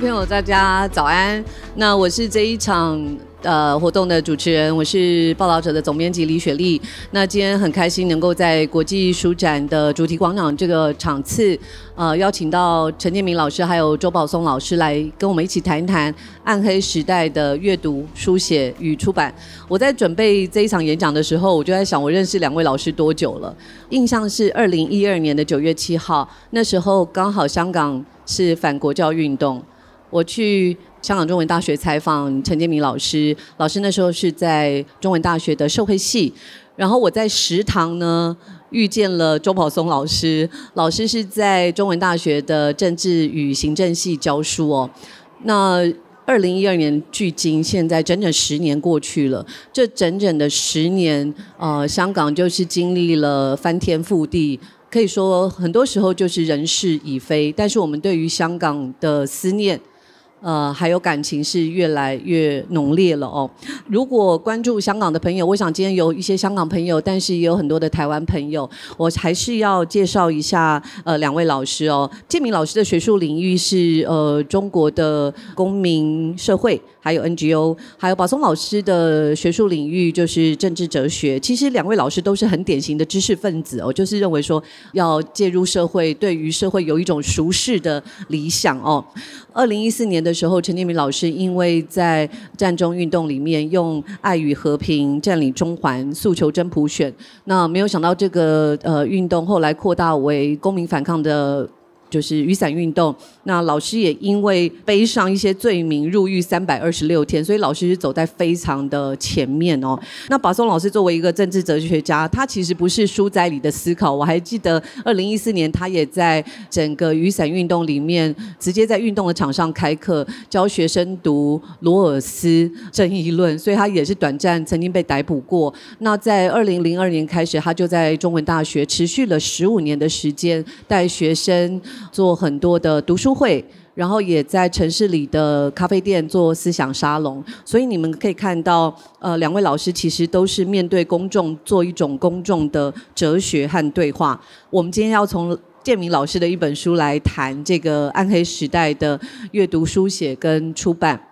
朋友，大家早安。那我是这一场呃活动的主持人，我是报道者的总编辑李雪莉。那今天很开心能够在国际书展的主题广场这个场次，呃，邀请到陈建明老师还有周宝松老师来跟我们一起谈一谈暗黑时代的阅读、书写与出版。我在准备这一场演讲的时候，我就在想，我认识两位老师多久了？印象是二零一二年的九月七号，那时候刚好香港是反国教运动。我去香港中文大学采访陈建明老师，老师那时候是在中文大学的社会系，然后我在食堂呢遇见了周宝松老师，老师是在中文大学的政治与行政系教书哦。那二零一二年距今现在整整十年过去了，这整整的十年，呃，香港就是经历了翻天覆地。可以说很多时候就是人事已非，但是我们对于香港的思念。呃，还有感情是越来越浓烈了哦。如果关注香港的朋友，我想今天有一些香港朋友，但是也有很多的台湾朋友，我还是要介绍一下呃两位老师哦。建明老师的学术领域是呃中国的公民社会，还有 NGO，还有宝松老师的学术领域就是政治哲学。其实两位老师都是很典型的知识分子哦，就是认为说要介入社会，对于社会有一种熟视的理想哦。二零一四年的时候，陈建明老师因为在战中运动里面用爱与和平占领中环，诉求真普选。那没有想到这个呃运动后来扩大为公民反抗的。就是雨伞运动，那老师也因为背上一些罪名入狱三百二十六天，所以老师是走在非常的前面哦。那宝松老师作为一个政治哲学家，他其实不是书斋里的思考。我还记得二零一四年，他也在整个雨伞运动里面，直接在运动的场上开课，教学生读罗尔斯正义论，所以他也是短暂曾经被逮捕过。那在二零零二年开始，他就在中文大学持续了十五年的时间带学生。做很多的读书会，然后也在城市里的咖啡店做思想沙龙，所以你们可以看到，呃，两位老师其实都是面对公众做一种公众的哲学和对话。我们今天要从建明老师的一本书来谈这个暗黑时代的阅读、书写跟出版。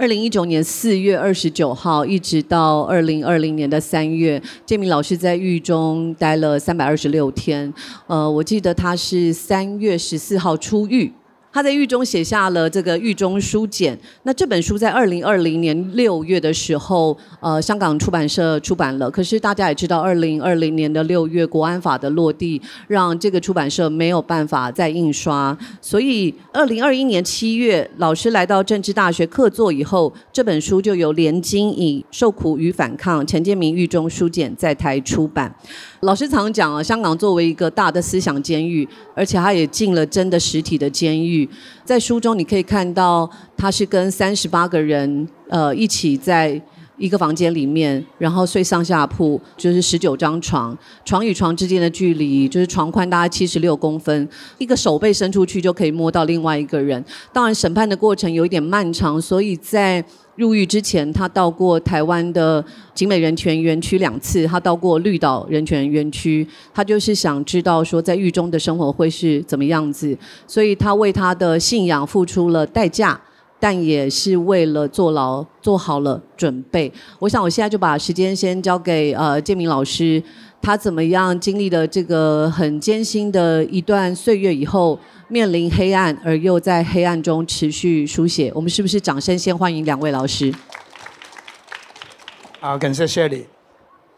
二零一九年四月二十九号，一直到二零二零年的三月，建明老师在狱中待了三百二十六天。呃，我记得他是三月十四号出狱。他在狱中写下了这个狱中书简。那这本书在二零二零年六月的时候，呃，香港出版社出版了。可是大家也知道，二零二零年的六月，国安法的落地，让这个出版社没有办法再印刷。所以二零二一年七月，老师来到政治大学客座以后，这本书就由连经以《受苦与反抗》陈建明狱中书简在台出版。老师常讲啊，香港作为一个大的思想监狱，而且他也进了真的实体的监狱。在书中你可以看到，他是跟三十八个人呃一起在一个房间里面，然后睡上下铺，就是十九张床，床与床之间的距离就是床宽大概七十六公分，一个手背伸出去就可以摸到另外一个人。当然，审判的过程有一点漫长，所以在入狱之前，他到过台湾的景美人权园区两次，他到过绿岛人权园区，他就是想知道说在狱中的生活会是怎么样子，所以他为他的信仰付出了代价，但也是为了坐牢做好了准备。我想我现在就把时间先交给呃建明老师，他怎么样经历了这个很艰辛的一段岁月以后。面临黑暗，而又在黑暗中持续书写，我们是不是掌声先欢迎两位老师？好，感谢谢你。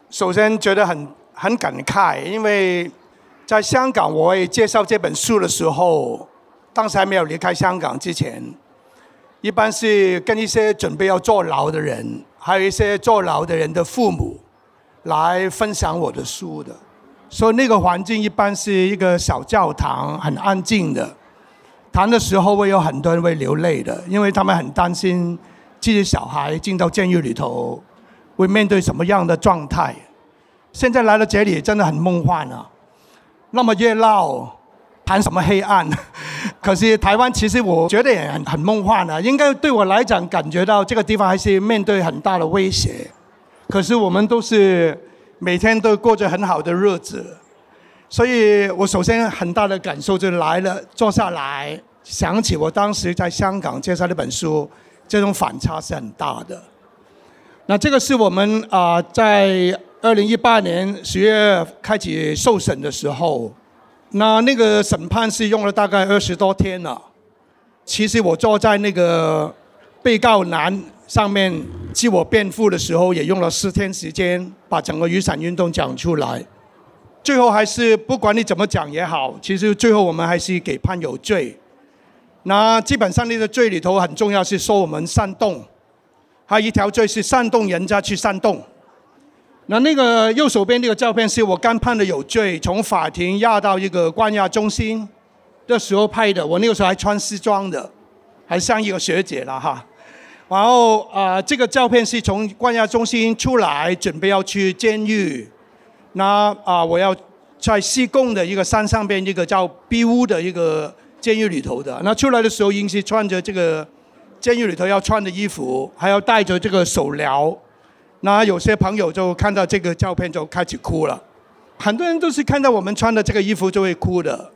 首先觉得很很感慨，因为在香港，我也介绍这本书的时候，当时还没有离开香港之前，一般是跟一些准备要坐牢的人，还有一些坐牢的人的父母来分享我的书的。所以那个环境一般是一个小教堂，很安静的。谈的时候会有很多人会流泪的，因为他们很担心自己小孩进到监狱里头会面对什么样的状态。现在来到这里真的很梦幻啊！那么热闹，谈什么黑暗？可是台湾其实我觉得也很很梦幻啊。应该对我来讲，感觉到这个地方还是面对很大的威胁。可是我们都是。每天都过着很好的日子，所以我首先很大的感受就来了，坐下来想起我当时在香港介绍那本书，这种反差是很大的。那这个是我们啊，在二零一八年十月开启受审的时候，那那个审判是用了大概二十多天了。其实我坐在那个被告栏上面自我辩护的时候，也用了四天时间把整个雨伞运动讲出来。最后还是不管你怎么讲也好，其实最后我们还是给判有罪。那基本上那个罪里头很重要是说我们煽动，还有一条罪是煽动人家去煽动。那那个右手边那个照片是我刚判的有罪，从法庭押到一个关押中心的时候拍的。我那个时候还穿西装的，还像一个学姐了哈。然后啊，这个照片是从关押中心出来，准备要去监狱。那啊，我要在西贡的一个山上边一个叫 B 屋的一个。监狱里头的那出来的时候，应是穿着这个监狱里头要穿的衣服，还要带着这个手镣。那有些朋友就看到这个照片就开始哭了。很多人都是看到我们穿的这个衣服就会哭的，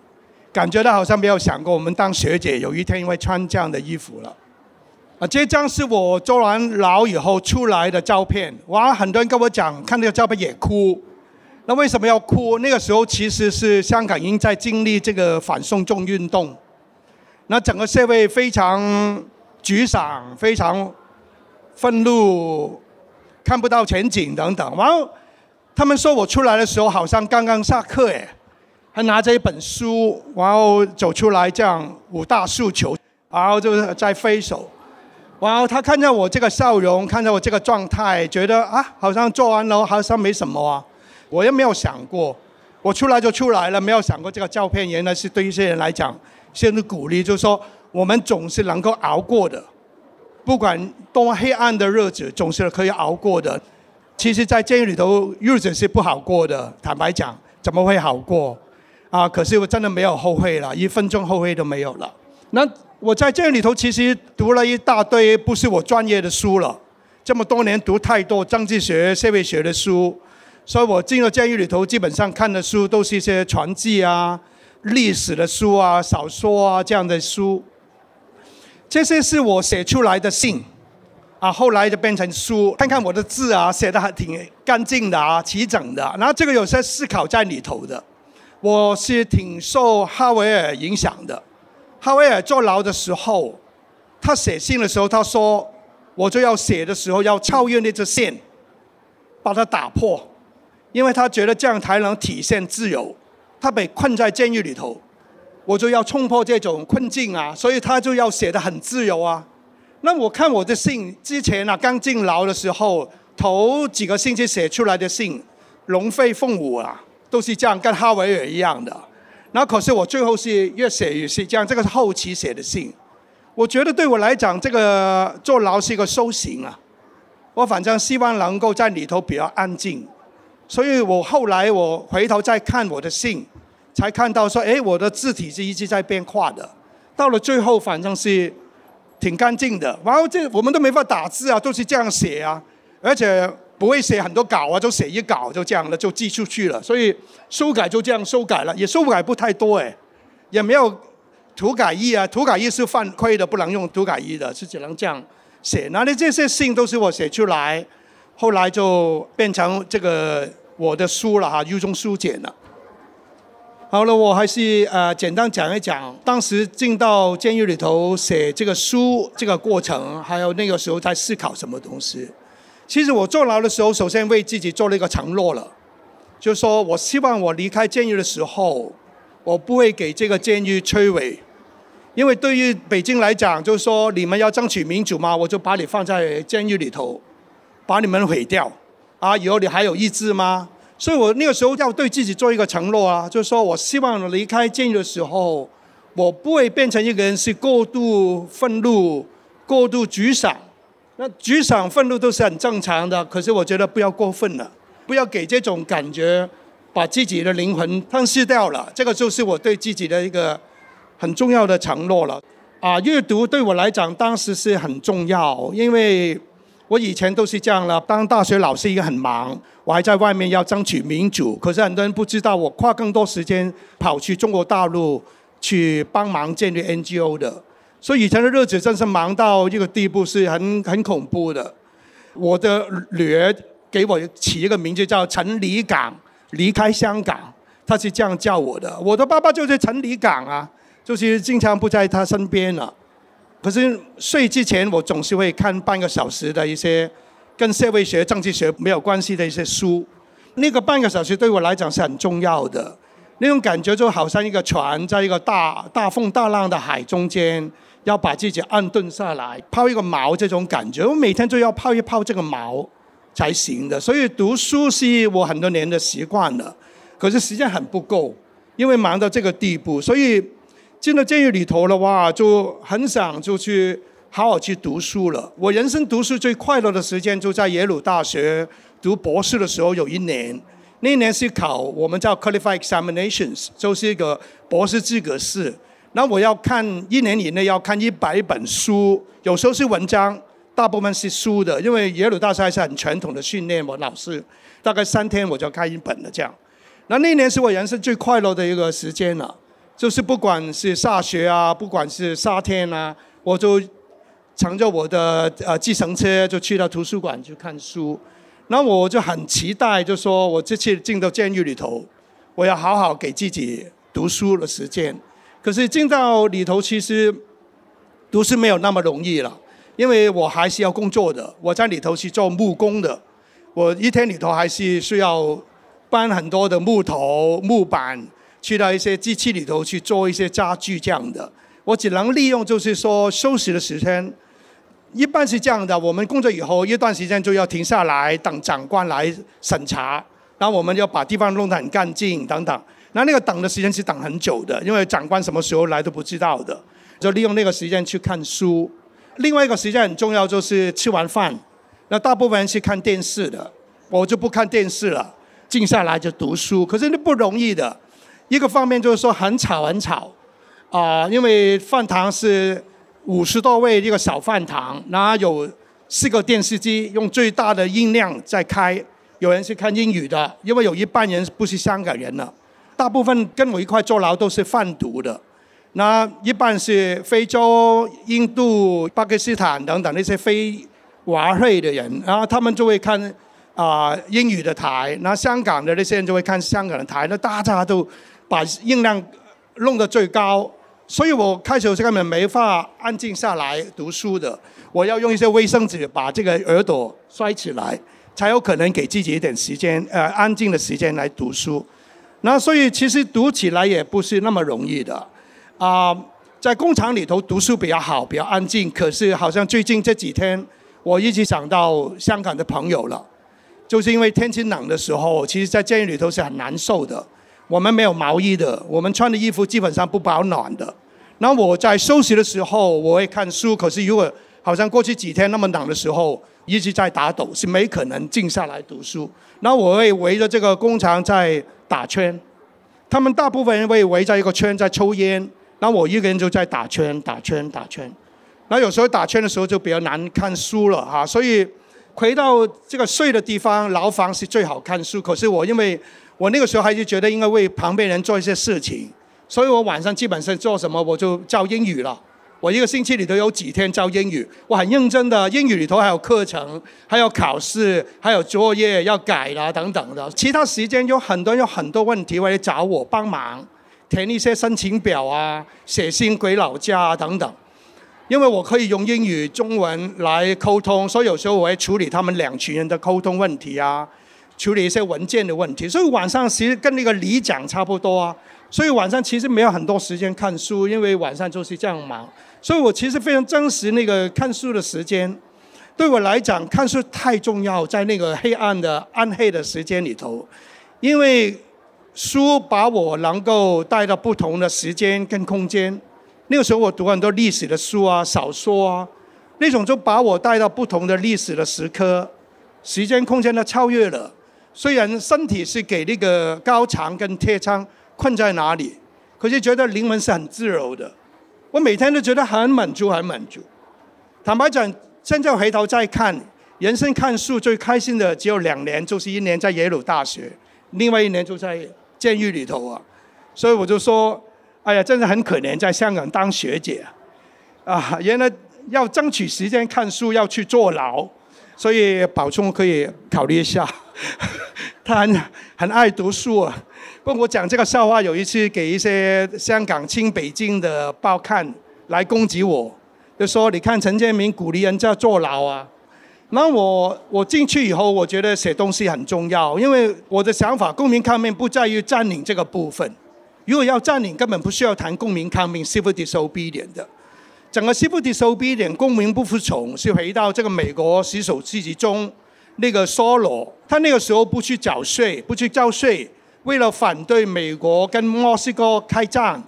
感觉到好像没有想过我们当学姐有一天会穿这样的衣服了。啊，这张是我坐完牢以后出来的照片。哇，很多人跟我讲看那个照片也哭。那为什么要哭？那个时候其实是香港已经在经历这个反送中运动，那整个社会非常沮丧、非常愤怒，看不到前景等等。然后他们说我出来的时候好像刚刚下课，哎，还拿着一本书，然后走出来这样五大诉求，然后就是在挥手。哇他看见我这个笑容，看见我这个状态，觉得啊，好像做完了好像没什么啊。我也没有想过，我出来就出来了，没有想过这个照片原来是对一些人来讲，是鼓励，就是说我们总是能够熬过的，不管多黑暗的日子，总是可以熬过的。其实，在监狱里头，日子是不好过的。坦白讲，怎么会好过？啊，可是我真的没有后悔了，一分钟后悔都没有了。那我在监狱里头，其实读了一大堆不是我专业的书了，这么多年读太多政治学、社会学的书。所以我进了监狱里头，基本上看的书都是一些传记啊、历史的书啊、小说啊这样的书。这些是我写出来的信，啊，后来就变成书。看看我的字啊，写的还挺干净的啊，齐整的。然后这个有些思考在里头的。我是挺受哈维尔影响的。哈维尔坐牢的时候，他写信的时候，他说：“我就要写的时候要超越那只线，把它打破。”因为他觉得这样才能体现自由，他被困在监狱里头，我就要冲破这种困境啊，所以他就要写的很自由啊。那我看我的信之前啊，刚进牢的时候，头几个星期写出来的信，龙飞凤舞啊，都是这样，跟哈维尔一样的。然后可是我最后是越写越是这样，这个是后期写的信。我觉得对我来讲，这个坐牢是一个修行啊。我反正希望能够在里头比较安静。所以我后来我回头再看我的信，才看到说，哎，我的字体是一直在变化的。到了最后，反正是挺干净的。然后这我们都没法打字啊，都是这样写啊，而且不会写很多稿啊，就写一稿就这样了，就寄出去了。所以修改就这样修改了，也修改不太多哎，也没有涂改液啊，涂改液是犯规的，不能用涂改液的，是只能这样写。那你这些信都是我写出来。后来就变成这个我的书了哈，狱中书简了。好了，我还是呃简单讲一讲当时进到监狱里头写这个书这个过程，还有那个时候在思考什么东西。其实我坐牢的时候，首先为自己做了一个承诺了，就是说我希望我离开监狱的时候，我不会给这个监狱摧毁，因为对于北京来讲，就是说你们要争取民主嘛，我就把你放在监狱里头。把你们毁掉，啊！以后你还有意志吗？所以我那个时候要对自己做一个承诺啊，就是说我希望离开监狱的时候，我不会变成一个人是过度愤怒、过度沮丧。那沮丧、愤怒都是很正常的，可是我觉得不要过分了，不要给这种感觉把自己的灵魂吞噬掉了。这个就是我对自己的一个很重要的承诺了。啊，阅读对我来讲当时是很重要，因为。我以前都是这样了，当大学老师也很忙，我还在外面要争取民主。可是很多人不知道，我花更多时间跑去中国大陆去帮忙建立 NGO 的。所以以前的日子真是忙到一个地步，是很很恐怖的。我的女儿给我起一个名字叫陈离港，离开香港，她是这样叫我的。我的爸爸就是陈离港啊，就是经常不在他身边了。可是睡之前，我总是会看半个小时的一些跟社会学、政治学没有关系的一些书。那个半个小时对我来讲是很重要的，那种感觉就好像一个船在一个大大风大浪的海中间。要把自己安顿下来，泡一个毛，这种感觉，我每天都要泡一泡这个毛才行的。所以读书是我很多年的习惯了，可是时间很不够，因为忙到这个地步，所以进了监狱里头的话，就很想就去好好去读书了。我人生读书最快乐的时间就在耶鲁大学读博士的时候，有一年，那一年是考我们叫 qualified examinations，就是一个博士资格试。那我要看一年以内要看一百本书，有时候是文章，大部分是书的。因为耶鲁大学是很传统的训练，我老师大概三天我就看一本的这样。那那年是我人生最快乐的一个时间了，就是不管是下学啊，不管是夏天啊，我就乘着我的呃计程车就去到图书馆去看书。那我就很期待，就说我这次进到监狱里头，我要好好给自己读书的时间。可是进到里头，其实都是没有那么容易了，因为我还是要工作的。我在里头是做木工的，我一天里头还是需要搬很多的木头、木板，去到一些机器里头去做一些家具这样的。我只能利用就是说休息的时间，一般是这样的。我们工作以后一段时间就要停下来等长官来审查，然后我们要把地方弄得很干净等等。那那个等的时间是等很久的，因为长官什么时候来都不知道的，就利用那个时间去看书。另外一个时间很重要，就是吃完饭，那大部分人是看电视的，我就不看电视了，静下来就读书。可是那不容易的，一个方面就是说很吵很吵，啊，因为饭堂是五十多位一个小饭堂，然后有四个电视机，用最大的音量在开。有人是看英语的，因为有一半人不是香港人了。大部分跟我一块坐牢都是贩毒的，那一般是非洲、印度、巴基斯坦等等那些非华裔的人，然后他们就会看啊英语的台，那香港的那些人就会看香港的台，那大家都把音量弄得最高，所以我开始根本没法安静下来读书的，我要用一些卫生纸把这个耳朵摔起来，才有可能给自己一点时间，呃，安静的时间来读书。那所以其实读起来也不是那么容易的，啊，在工厂里头读书比较好，比较安静。可是好像最近这几天，我一直想到香港的朋友了，就是因为天气冷的时候，其实，在监狱里头是很难受的。我们没有毛衣的，我们穿的衣服基本上不保暖的。那我在休息的时候，我会看书。可是如果好像过去几天那么冷的时候，一直在打抖，是没可能静下来读书。那我会围着这个工厂在。打圈，他们大部分人会围在一个圈在抽烟，那我一个人就在打圈、打圈、打圈。那有时候打圈的时候就比较难看书了哈，所以回到这个睡的地方，牢房是最好看书。可是我因为我那个时候还是觉得应该为旁边人做一些事情，所以我晚上基本上做什么我就教英语了。我一个星期里头有几天教英语，我很认真的。英语里头还有课程，还有考试，还有作业要改啦等等的。其他时间有很多有很多问题，会来找我帮忙，填一些申请表啊，写信回老家啊等等。因为我可以用英语、中文来沟通，所以有时候我会处理他们两群人的沟通问题啊，处理一些文件的问题。所以晚上其实跟那个里长差不多啊。所以晚上其实没有很多时间看书，因为晚上就是这样忙。所以我其实非常珍惜那个看书的时间，对我来讲，看书太重要，在那个黑暗的暗黑的时间里头，因为书把我能够带到不同的时间跟空间。那个时候我读很多历史的书啊、小说啊，那种就把我带到不同的历史的时刻，时间空间的超越了。虽然身体是给那个高墙跟铁窗困在哪里，可是觉得灵魂是很自由的。我每天都觉得很满足，很满足。坦白讲，现在回头再看，人生看书最开心的只有两年，就是一年在耶鲁大学，另外一年就在监狱里头啊。所以我就说，哎呀，真的很可怜，在香港当学姐啊，原来要争取时间看书，要去坐牢，所以宝聪可以考虑一下。他很很爱读书啊。不我讲这个笑话，有一次给一些香港亲北京的报看，来攻击我，就说你看陈建明鼓励人家坐牢啊。那我我进去以后，我觉得写东西很重要，因为我的想法，公民抗命不在于占领这个部分。如果要占领，根本不需要谈公民抗命 （civil disobedience） 的。整个 civil disobedience 公民不服从，是回到这个美国十首诗集中那个梭罗，他那个时候不去缴税，不去交税，为了反对美国跟墨西哥开战，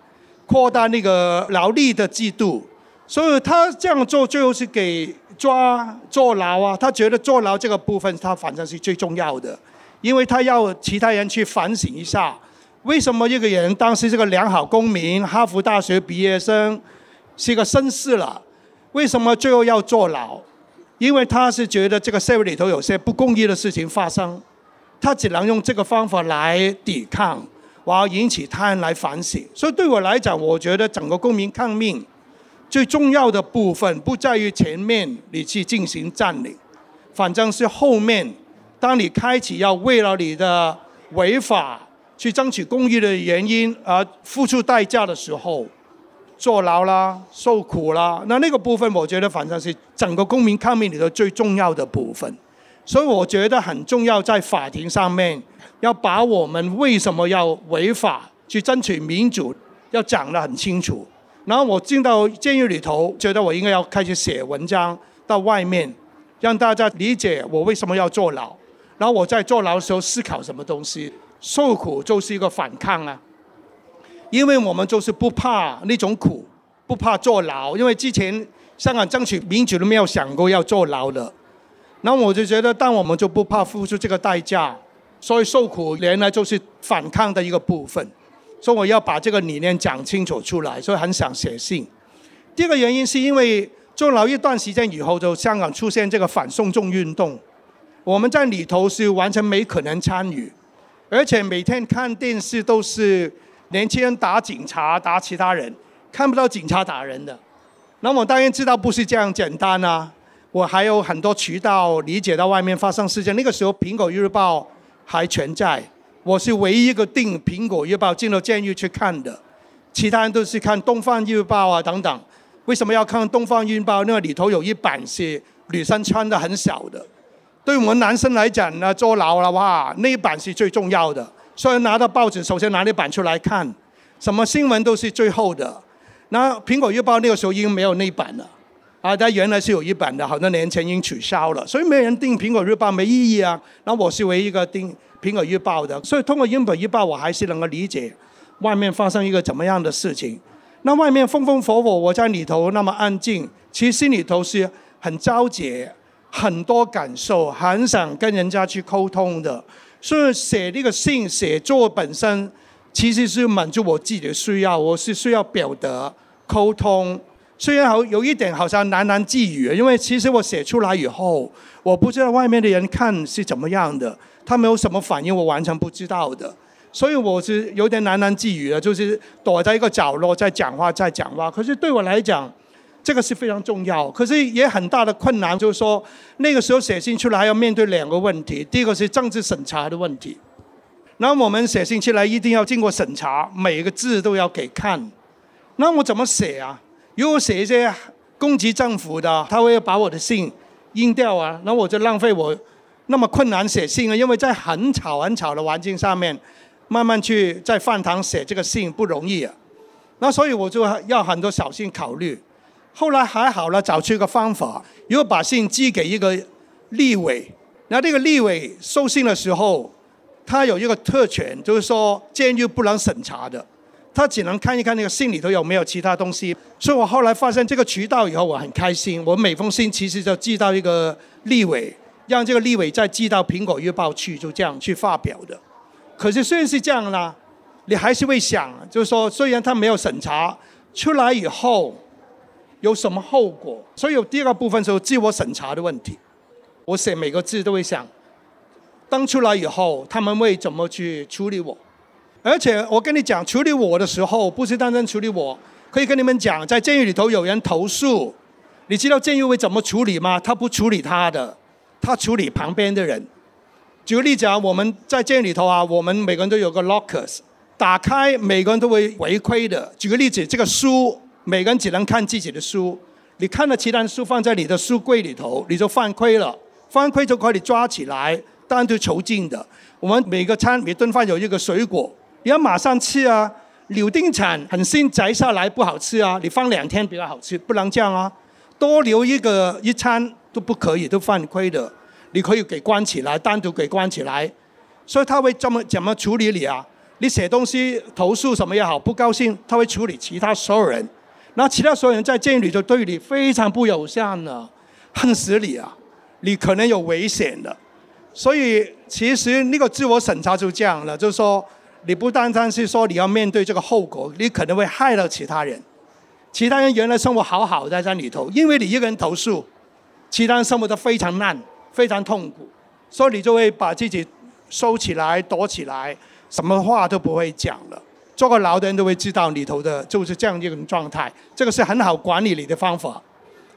扩大那个劳力的制度，所以他这样做最后是给。抓坐牢啊！他觉得坐牢这个部分，他反正是最重要的，因为他要其他人去反省一下，为什么一个人当时是个良好公民，哈佛大学毕业生，是个绅士了，为什么最后要坐牢？因为他是觉得这个社会里头有些不公义的事情发生，他只能用这个方法来抵抗，我要引起他人来反省。所以对我来讲，我觉得整个公民抗命。最重要的部分不在于前面你去进行占领，反正是后面，当你开启要为了你的违法去争取公益的原因而付出代价的时候，坐牢啦、受苦啦，那那个部分我觉得反正是整个公民抗命里头最重要的部分，所以我觉得很重要，在法庭上面要把我们为什么要违法去争取民主要讲得很清楚。然后我进到监狱里头，觉得我应该要开始写文章到外面，让大家理解我为什么要坐牢。然后我在坐牢的时候思考什么东西，受苦就是一个反抗啊，因为我们就是不怕那种苦，不怕坐牢，因为之前香港争取民主都没有想过要坐牢的。那我就觉得，但我们就不怕付出这个代价，所以受苦原来就是反抗的一个部分。所以我要把这个理念讲清楚出来，所以很想写信。第二个原因是因为坐牢一段时间以后，就香港出现这个反送中运动，我们在里头是完全没可能参与，而且每天看电视都是年轻人打警察、打其他人，看不到警察打人的。那我当然知道不是这样简单啊，我还有很多渠道理解到外面发生事件。那个时候《苹果日报》还存在。我是唯一一个订《苹果日报》进了监狱去看的，其他人都是看《东方日报》啊等等。为什么要看《东方日报》？那里头有一版是女生穿的很小的，对我们男生来讲呢，坐牢了哇，那一版是最重要的。所以拿到报纸，首先拿那版出来看，什么新闻都是最后的。那《苹果日报》那个时候已经没有那版了，啊，它原来是有一版的，好多年前已经取消了，所以没人订《苹果日报》没意义啊。那我是唯一一个订。苹果日报的，所以通过英本日报，我还是能够理解外面发生一个怎么样的事情。那外面风风火火，我在里头那么安静，其实心里头是很着急，很多感受，很想跟人家去沟通的。所以写这个信，写作本身其实是满足我自己的需要，我是需要表达沟通。虽然好有一点好像喃喃自语，因为其实我写出来以后，我不知道外面的人看是怎么样的。他没有什么反应，我完全不知道的，所以我是有点喃喃自语的，就是躲在一个角落在讲话，在讲话。可是对我来讲，这个是非常重要，可是也很大的困难，就是说那个时候写信出来要面对两个问题，第一个是政治审查的问题，那我们写信出来一定要经过审查，每一个字都要给看，那我怎么写啊？如果写一些攻击政府的，他会把我的信印掉啊，那我就浪费我。那么困难写信啊，因为在很吵很吵的环境上面，慢慢去在饭堂写这个信不容易啊。那所以我就要很多小心考虑。后来还好了，找出一个方法，如果把信寄给一个立委，那这个立委收信的时候，他有一个特权，就是说监狱不能审查的，他只能看一看那个信里头有没有其他东西。所以我后来发现这个渠道以后，我很开心。我每封信其实就寄到一个立委。让这个立委再寄到《苹果日报》去，就这样去发表的。可是虽然是这样啦，你还是会想，就是说，虽然他没有审查出来以后有什么后果，所以有第二个部分就是自我审查的问题。我写每个字都会想，登出来以后他们会怎么去处理我？而且我跟你讲，处理我的时候不是单单处理我，可以跟你们讲，在监狱里头有人投诉，你知道监狱会怎么处理吗？他不处理他的，他处理旁边的人。举个例子啊，我们在监狱里头啊，我们每个人都有个 lockers，打开每个人都会违规的。举个例子，这个书每个人只能看自己的书，你看了其他书放在你的书柜里头，你就犯规了，犯规就可以抓起来，单独囚禁的。我们每个餐每顿饭有一个水果。你要马上吃啊！柳丁铲很新摘下来不好吃啊，你放两天比较好吃，不能这样啊！多留一个一餐都不可以，都犯规的。你可以给关起来，单独给关起来。所以他会这么怎么处理你啊？你写东西投诉什么也好，不高兴，他会处理其他所有人。那其他所有人在监狱里就对你非常不友善了，恨死你啊！你可能有危险的。所以其实那个自我审查就这样了，就是说。你不单单是说你要面对这个后果，你可能会害了其他人。其他人原来生活好好的在里头，因为你一个人投诉，其他人生活的非常烂，非常痛苦，所以你就会把自己收起来、躲起来，什么话都不会讲了。坐个牢的人都会知道里头的就是这样一种状态，这个是很好管理你的方法。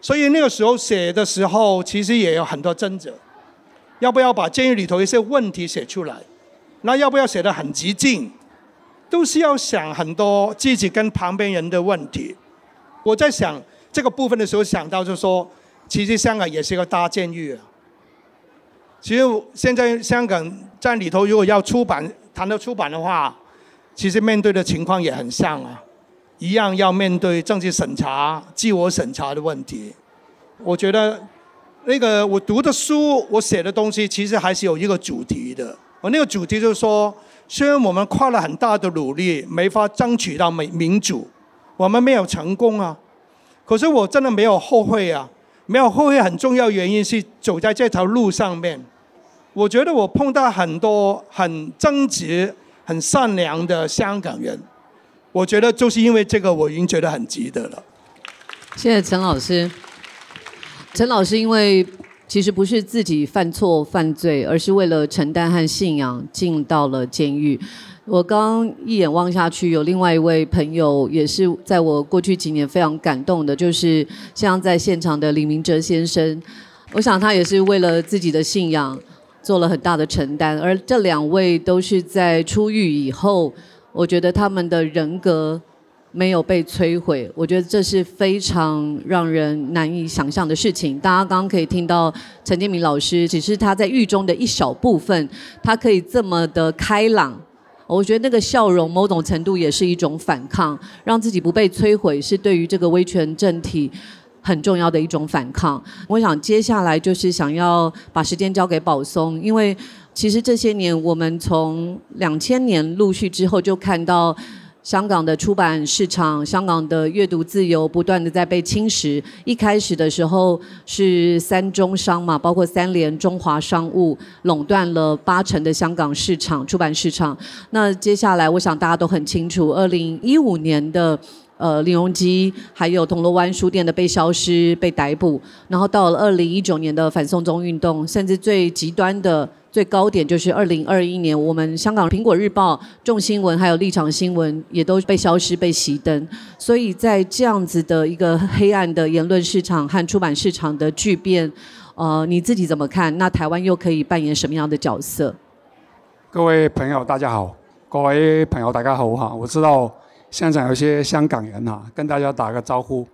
所以那个时候写的时候，其实也有很多争执，要不要把监狱里头一些问题写出来？那要不要写得很激进？都是要想很多自己跟旁边人的问题。我在想这个部分的时候，想到就说，其实香港也是一个大监狱啊。其实现在香港在里头，如果要出版，谈到出版的话，其实面对的情况也很像啊，一样要面对政治审查、自我审查的问题。我觉得那个我读的书，我写的东西，其实还是有一个主题的。我那个主题就是说，虽然我们花了很大的努力，没法争取到民民主，我们没有成功啊，可是我真的没有后悔啊，没有后悔。很重要原因是走在这条路上面，我觉得我碰到很多很正直、很善良的香港人，我觉得就是因为这个，我已经觉得很值得了。谢谢陈老师，陈老师因为。其实不是自己犯错犯罪，而是为了承担和信仰进到了监狱。我刚一眼望下去，有另外一位朋友，也是在我过去几年非常感动的，就是像在现场的李明哲先生。我想他也是为了自己的信仰做了很大的承担，而这两位都是在出狱以后，我觉得他们的人格。没有被摧毁，我觉得这是非常让人难以想象的事情。大家刚刚可以听到陈建明老师，只是他在狱中的一小部分，他可以这么的开朗。我觉得那个笑容，某种程度也是一种反抗，让自己不被摧毁，是对于这个威权政体很重要的一种反抗。我想接下来就是想要把时间交给宝松，因为其实这些年我们从两千年陆续之后就看到。香港的出版市场，香港的阅读自由不断的在被侵蚀。一开始的时候是三中商嘛，包括三联、中华商务垄断了八成的香港市场出版市场。那接下来，我想大家都很清楚，二零一五年的呃李荣基还有铜锣湾书店的被消失、被逮捕，然后到了二零一九年的反送中运动，甚至最极端的。最高点就是二零二一年，我们香港《苹果日报》、众新闻还有立场新闻也都被消失、被熄灯。所以在这样子的一个黑暗的言论市场和出版市场的巨变，呃，你自己怎么看？那台湾又可以扮演什么样的角色？各位朋友，大家好！各位朋友，大家好哈！我知道现场有些香港人哈，跟大家打个招呼。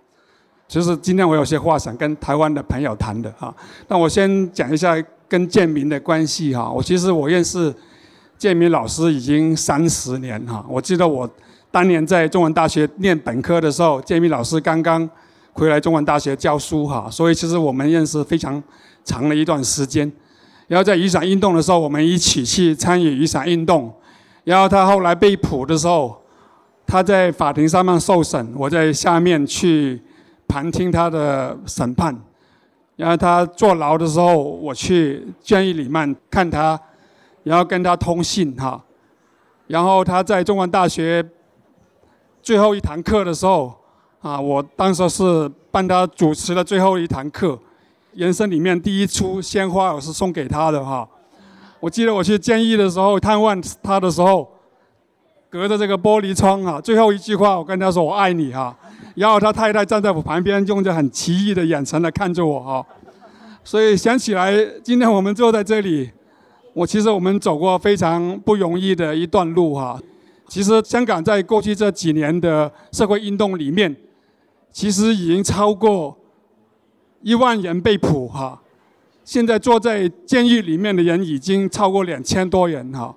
其实今天我有些话想跟台湾的朋友谈的哈。那我先讲一下。跟建明的关系哈，我其实我认识建明老师已经三十年哈。我记得我当年在中文大学念本科的时候，建明老师刚刚回来中文大学教书哈，所以其实我们认识非常长的一段时间。然后在雨伞运动的时候，我们一起去参与雨伞运动。然后他后来被捕的时候，他在法庭上面受审，我在下面去旁听他的审判。然后他坐牢的时候，我去监狱里面看他，然后跟他通信哈。然后他在中文大学最后一堂课的时候，啊，我当时是帮他主持了最后一堂课，人生里面第一出鲜花，我是送给他的哈。我记得我去监狱的时候探望他的时候，隔着这个玻璃窗啊，最后一句话我跟他说我爱你哈，然后他太太站在我旁边，用着很奇异的眼神来看着我哈，所以想起来今天我们坐在这里，我其实我们走过非常不容易的一段路哈。其实香港在过去这几年的社会运动里面，其实已经超过一万人被捕哈。现在坐在监狱里面的人已经超过两千多人哈。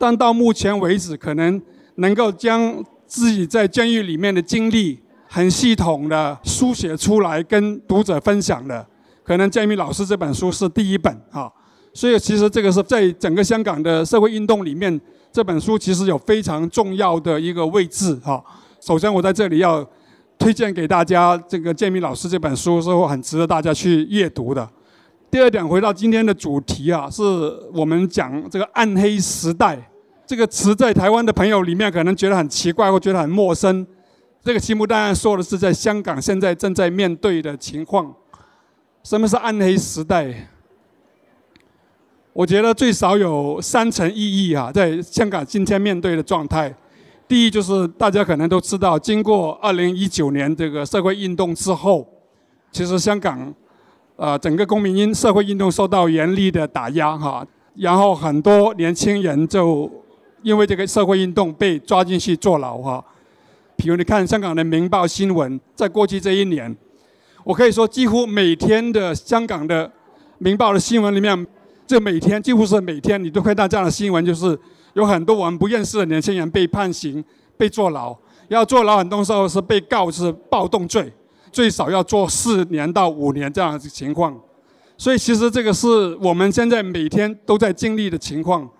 但到目前为止，可能能够将自己在监狱里面的经历很系统的书写出来跟读者分享的，可能建明老师这本书是第一本啊。所以其实这个是在整个香港的社会运动里面。这本书其实有非常重要的一个位置哈。首先，我在这里要推荐给大家这个建明老师这本书，是很值得大家去阅读的。第二点，回到今天的主题啊，是我们讲这个暗黑时代这个词，在台湾的朋友里面可能觉得很奇怪或觉得很陌生。这个题目当然说的是在香港现在正在面对的情况。什么是暗黑时代？我觉得最少有三层意义啊，在香港今天面对的状态。第一，就是大家可能都知道，经过二零一九年这个社会运动之后，其实香港，呃，整个公民因社会运动受到严厉的打压哈，然后很多年轻人就因为这个社会运动被抓进去坐牢哈。比如你看香港的《明报》新闻，在过去这一年，我可以说几乎每天的香港的《明报》的新闻里面。这每天几乎是每天，你都看到这样的新闻，就是有很多我们不认识的年轻人被判刑、被坐牢。要坐牢，很多时候是被告是暴动罪，最少要坐四年到五年这样的情况。所以，其实这个是我们现在每天都在经历的情况。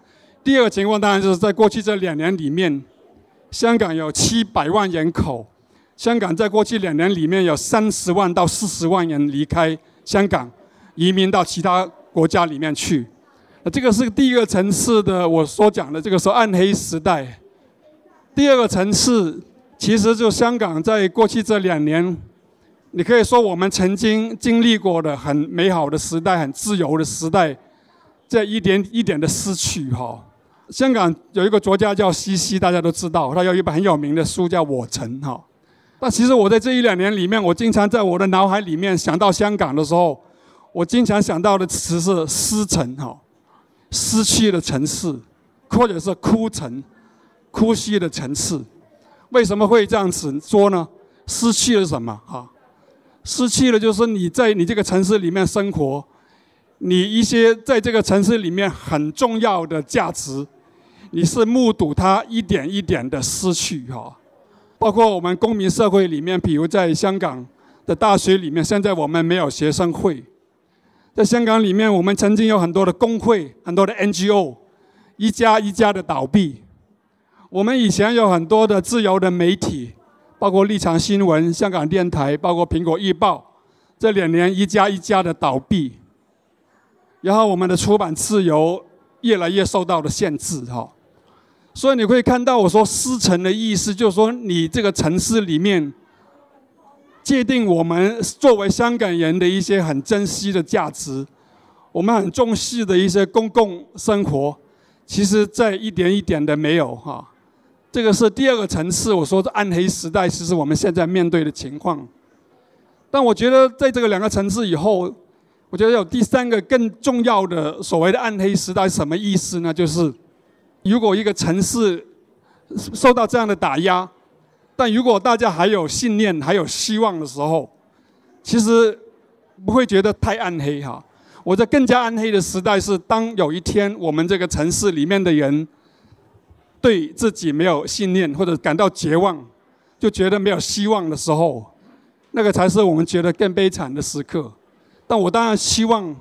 第二个情况，当然就是在过去这两年里面，香港有七百万人口，香港在过去两年里面有三十万到四十万人离开香港，移民到其他。国家里面去，那这个是第一个层次的，我所讲的这个是暗黑时代。第二个层次，其实就香港在过去这两年，你可以说我们曾经经历过的很美好的时代、很自由的时代，在一点一点的失去哈。香港有一个作家叫西西，大家都知道，他有一本很有名的书叫《我城》哈。那其实我在这一两年里面，我经常在我的脑海里面想到香港的时候。我经常想到的词是“失城”哈，失去的城市，或者是枯城、枯稀的城市。为什么会这样子说呢？失去了什么哈？失去了就是你在你这个城市里面生活，你一些在这个城市里面很重要的价值，你是目睹它一点一点的失去哈。包括我们公民社会里面，比如在香港的大学里面，现在我们没有学生会。在香港里面，我们曾经有很多的工会，很多的 NGO，一家一家的倒闭。我们以前有很多的自由的媒体，包括立场新闻、香港电台，包括苹果日报，这两年一家一家的倒闭。然后我们的出版自由越来越受到了限制，哈。所以你会看到我说“师城”的意思，就是说你这个城市里面。界定我们作为香港人的一些很珍惜的价值，我们很重视的一些公共生活，其实在一点一点的没有哈。这个是第二个层次，我说的暗黑时代，其实我们现在面对的情况。但我觉得在这个两个层次以后，我觉得有第三个更重要的所谓的暗黑时代什么意思呢？就是如果一个城市受到这样的打压。但如果大家还有信念、还有希望的时候，其实不会觉得太暗黑哈。我在更加暗黑的时代是，当有一天我们这个城市里面的人对自己没有信念，或者感到绝望，就觉得没有希望的时候，那个才是我们觉得更悲惨的时刻。但我当然希望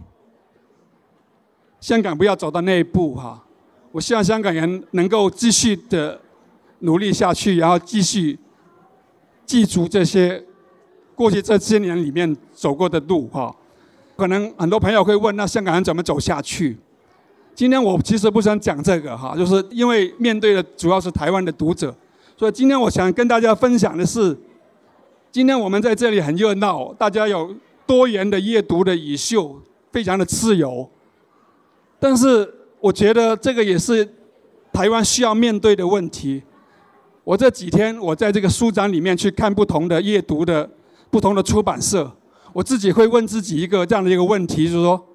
香港不要走到那一步哈。我希望香港人能够继续的努力下去，然后继续。记住这些过去这些年里面走过的路哈，可能很多朋友会问，那香港人怎么走下去？今天我其实不想讲这个哈，就是因为面对的主要是台湾的读者，所以今天我想跟大家分享的是，今天我们在这里很热闹，大家有多元的阅读的语秀，非常的自由，但是我觉得这个也是台湾需要面对的问题。我这几天我在这个书展里面去看不同的阅读的不同的出版社，我自己会问自己一个这样的一个问题，就是说，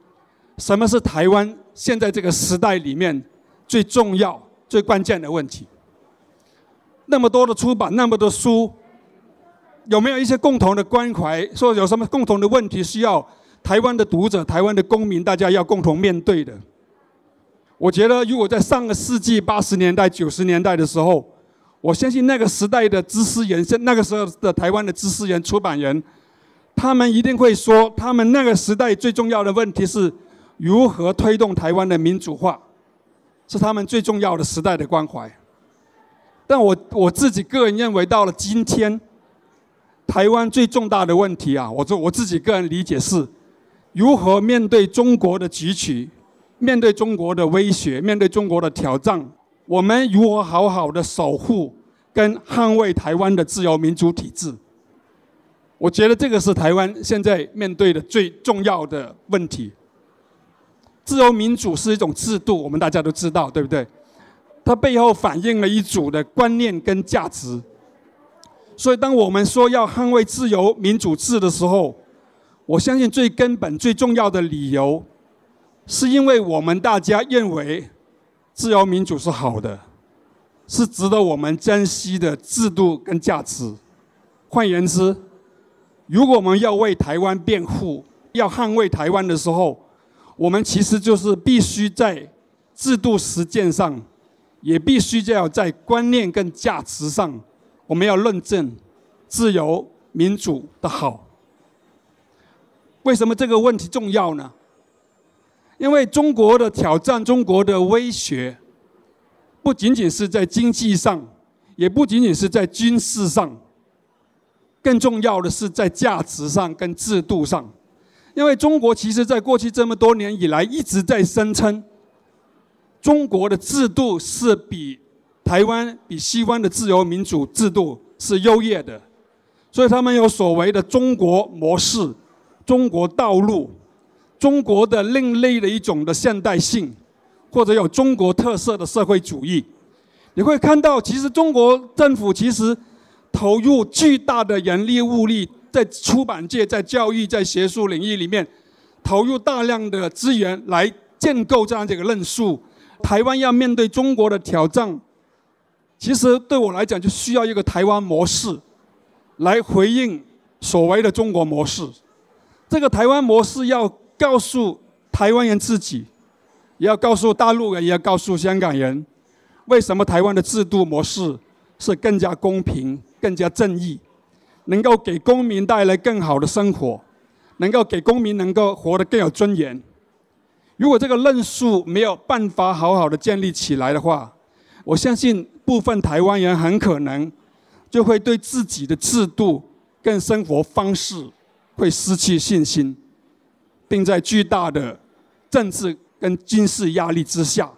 什么是台湾现在这个时代里面最重要、最关键的问题？那么多的出版，那么多书，有没有一些共同的关怀？说有什么共同的问题需要台湾的读者、台湾的公民大家要共同面对的？我觉得，如果在上个世纪八十年代、九十年代的时候，我相信那个时代的知识人，那个时候的台湾的知识人、出版人，他们一定会说，他们那个时代最重要的问题是如何推动台湾的民主化，是他们最重要的时代的关怀。但我我自己个人认为，到了今天，台湾最重大的问题啊，我我我自己个人理解是，如何面对中国的崛起，面对中国的威胁，面对中国的挑战，我们如何好好的守护跟捍卫台湾的自由民主体制？我觉得这个是台湾现在面对的最重要的问题。自由民主是一种制度，我们大家都知道，对不对？它背后反映了一组的观念跟价值，所以当我们说要捍卫自由民主制的时候，我相信最根本、最重要的理由，是因为我们大家认为自由民主是好的，是值得我们珍惜的制度跟价值。换言之，如果我们要为台湾辩护、要捍卫台湾的时候，我们其实就是必须在制度实践上。也必须就要在观念跟价值上，我们要论证自由民主的好。为什么这个问题重要呢？因为中国的挑战、中国的威胁，不仅仅是在经济上，也不仅仅是在军事上，更重要的是在价值上跟制度上。因为中国其实在过去这么多年以来，一直在声称。中国的制度是比台湾、比西方的自由民主制度是优越的，所以他们有所谓的中国模式、中国道路、中国的另类的一种的现代性，或者有中国特色的社会主义。你会看到，其实中国政府其实投入巨大的人力物力，在出版界、在教育、在学术领域里面，投入大量的资源来建构这样这个论述。台湾要面对中国的挑战，其实对我来讲就需要一个台湾模式，来回应所谓的中国模式。这个台湾模式要告诉台湾人自己，也要告诉大陆人，也要告诉香港人，为什么台湾的制度模式是更加公平、更加正义，能够给公民带来更好的生活，能够给公民能够活得更有尊严。如果这个论述没有办法好好的建立起来的话，我相信部分台湾人很可能就会对自己的制度跟生活方式会失去信心，并在巨大的政治跟军事压力之下，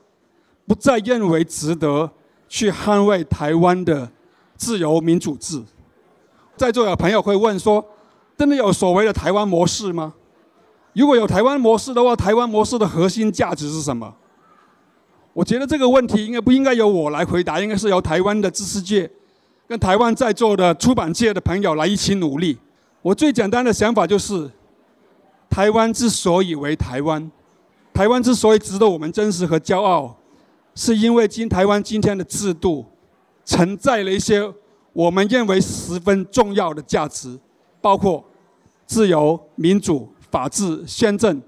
不再认为值得去捍卫台湾的自由民主制。在座有朋友会问说：真的有所谓的台湾模式吗？如果有台湾模式的话，台湾模式的核心价值是什么？我觉得这个问题应该不应该由我来回答，应该是由台湾的知识界跟台湾在座的出版界的朋友来一起努力。我最简单的想法就是，台湾之所以为台湾，台湾之所以值得我们珍视和骄傲，是因为今台湾今天的制度承载了一些我们认为十分重要的价值，包括自由、民主。法治、宪政、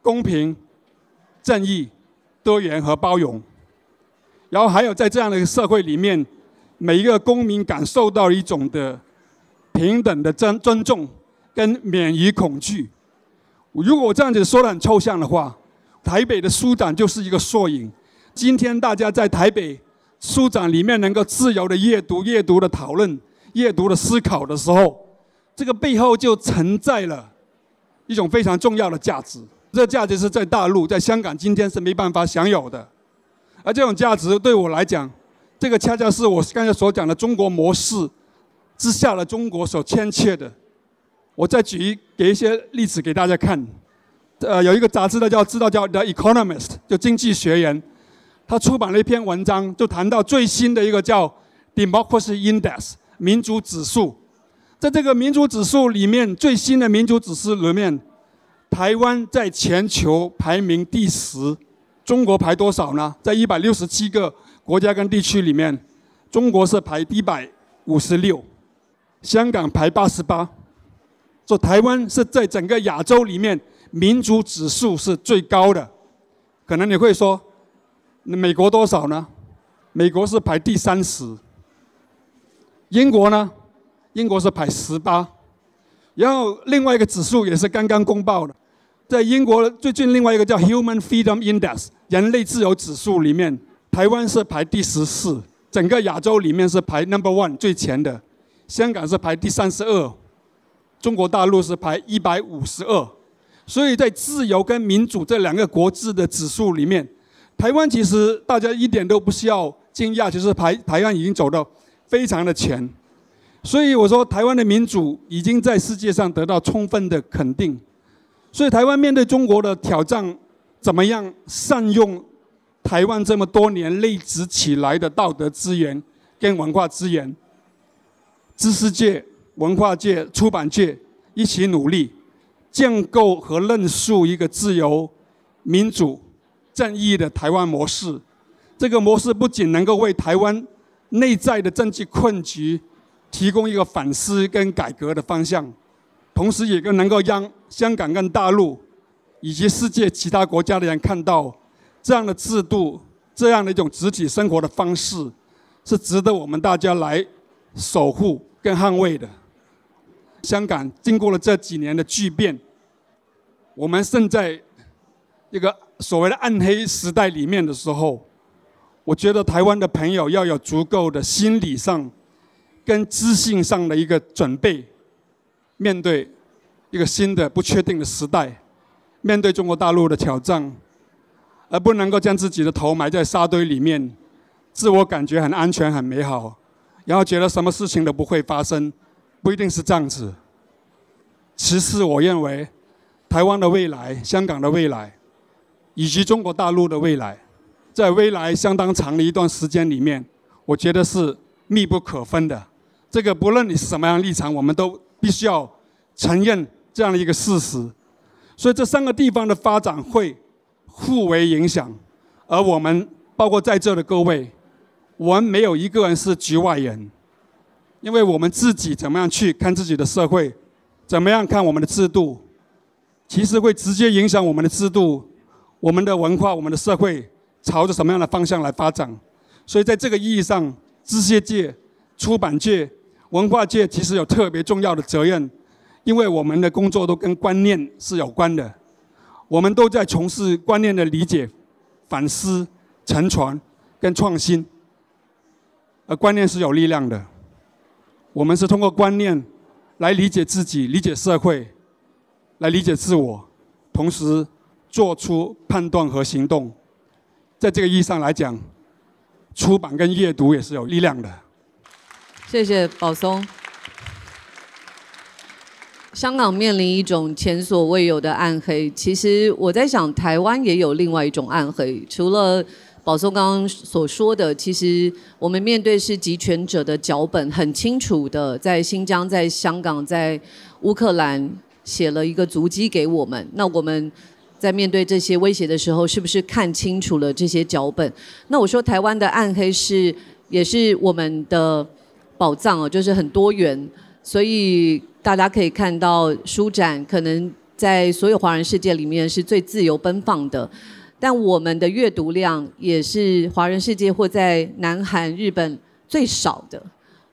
公平、正义、多元和包容，然后还有在这样的一个社会里面，每一个公民感受到一种的平等的尊尊重跟免于恐惧。如果我这样子说的很抽象的话，台北的书展就是一个缩影。今天大家在台北书展里面能够自由的阅读、阅读的讨论、阅读的思考的时候，这个背后就承载了。一种非常重要的价值，这价值是在大陆、在香港今天是没办法享有的，而这种价值对我来讲，这个恰恰是我刚才所讲的中国模式之下的中国所欠缺的。我再举给一些例子给大家看，呃，有一个杂志的叫知道叫《The Economist》，就经济学人，他出版了一篇文章，就谈到最新的一个叫 Democracy Index 民主指数，在这个民主指数里面，最新的民主指数里面，台湾在全球排名第十，中国排多少呢？在一百六十七个国家跟地区里面，中国是排一百五十六，香港排八十八，说台湾是在整个亚洲里面民主指数是最高的。可能你会说，美国多少呢？美国是排第三十。英国呢？英国是排十八，然后另外一个指数也是刚刚公报的，在英国最近另外一个叫 Human Freedom Index 人类自由指数里面，台湾是排第十四，整个亚洲里面是排 Number One 最前的，香港是排第三十二，中国大陆是排一百五十二，所以在自由跟民主这两个国字的指数里面，台湾其实大家一点都不需要惊讶，就是排台湾已经走到。非常的前，所以我说台湾的民主已经在世界上得到充分的肯定。所以台湾面对中国的挑战，怎么样善用台湾这么多年累积起来的道德资源跟文化资源，知识界、文化界、出版界一起努力，建构和论述一个自由、民主、正义的台湾模式。这个模式不仅能够为台湾。内在的政治困局，提供一个反思跟改革的方向，同时也更能够让香港跟大陆以及世界其他国家的人看到，这样的制度，这样的一种集体生活的方式，是值得我们大家来守护跟捍卫的。香港经过了这几年的巨变，我们正在一个所谓的暗黑时代里面的时候。我觉得台湾的朋友要有足够的心理上跟知性上的一个准备，面对一个新的不确定的时代，面对中国大陆的挑战，而不能够将自己的头埋在沙堆里面，自我感觉很安全很美好，然后觉得什么事情都不会发生，不一定是这样子。其次，我认为台湾的未来、香港的未来，以及中国大陆的未来。在未来相当长的一段时间里面，我觉得是密不可分的。这个不论你是什么样立场，我们都必须要承认这样的一个事实。所以这三个地方的发展会互为影响，而我们包括在座的各位，我们没有一个人是局外人，因为我们自己怎么样去看自己的社会，怎么样看我们的制度，其实会直接影响我们的制度、我们的文化、我们的社会。朝着什么样的方向来发展？所以在这个意义上，知识界、出版界、文化界其实有特别重要的责任，因为我们的工作都跟观念是有关的，我们都在从事观念的理解、反思、沉传跟创新。而观念是有力量的，我们是通过观念来理解自己、理解社会、来理解自我，同时做出判断和行动。在这个意义上来讲，出版跟阅读也是有力量的。谢谢宝松。香港面临一种前所未有的暗黑，其实我在想，台湾也有另外一种暗黑。除了宝松刚刚所说的，其实我们面对是集权者的脚本，很清楚的，在新疆、在香港、在乌克兰写了一个足迹给我们。那我们。在面对这些威胁的时候，是不是看清楚了这些脚本？那我说台湾的暗黑是也是我们的宝藏哦，就是很多元，所以大家可以看到书展可能在所有华人世界里面是最自由奔放的，但我们的阅读量也是华人世界或在南韩、日本最少的。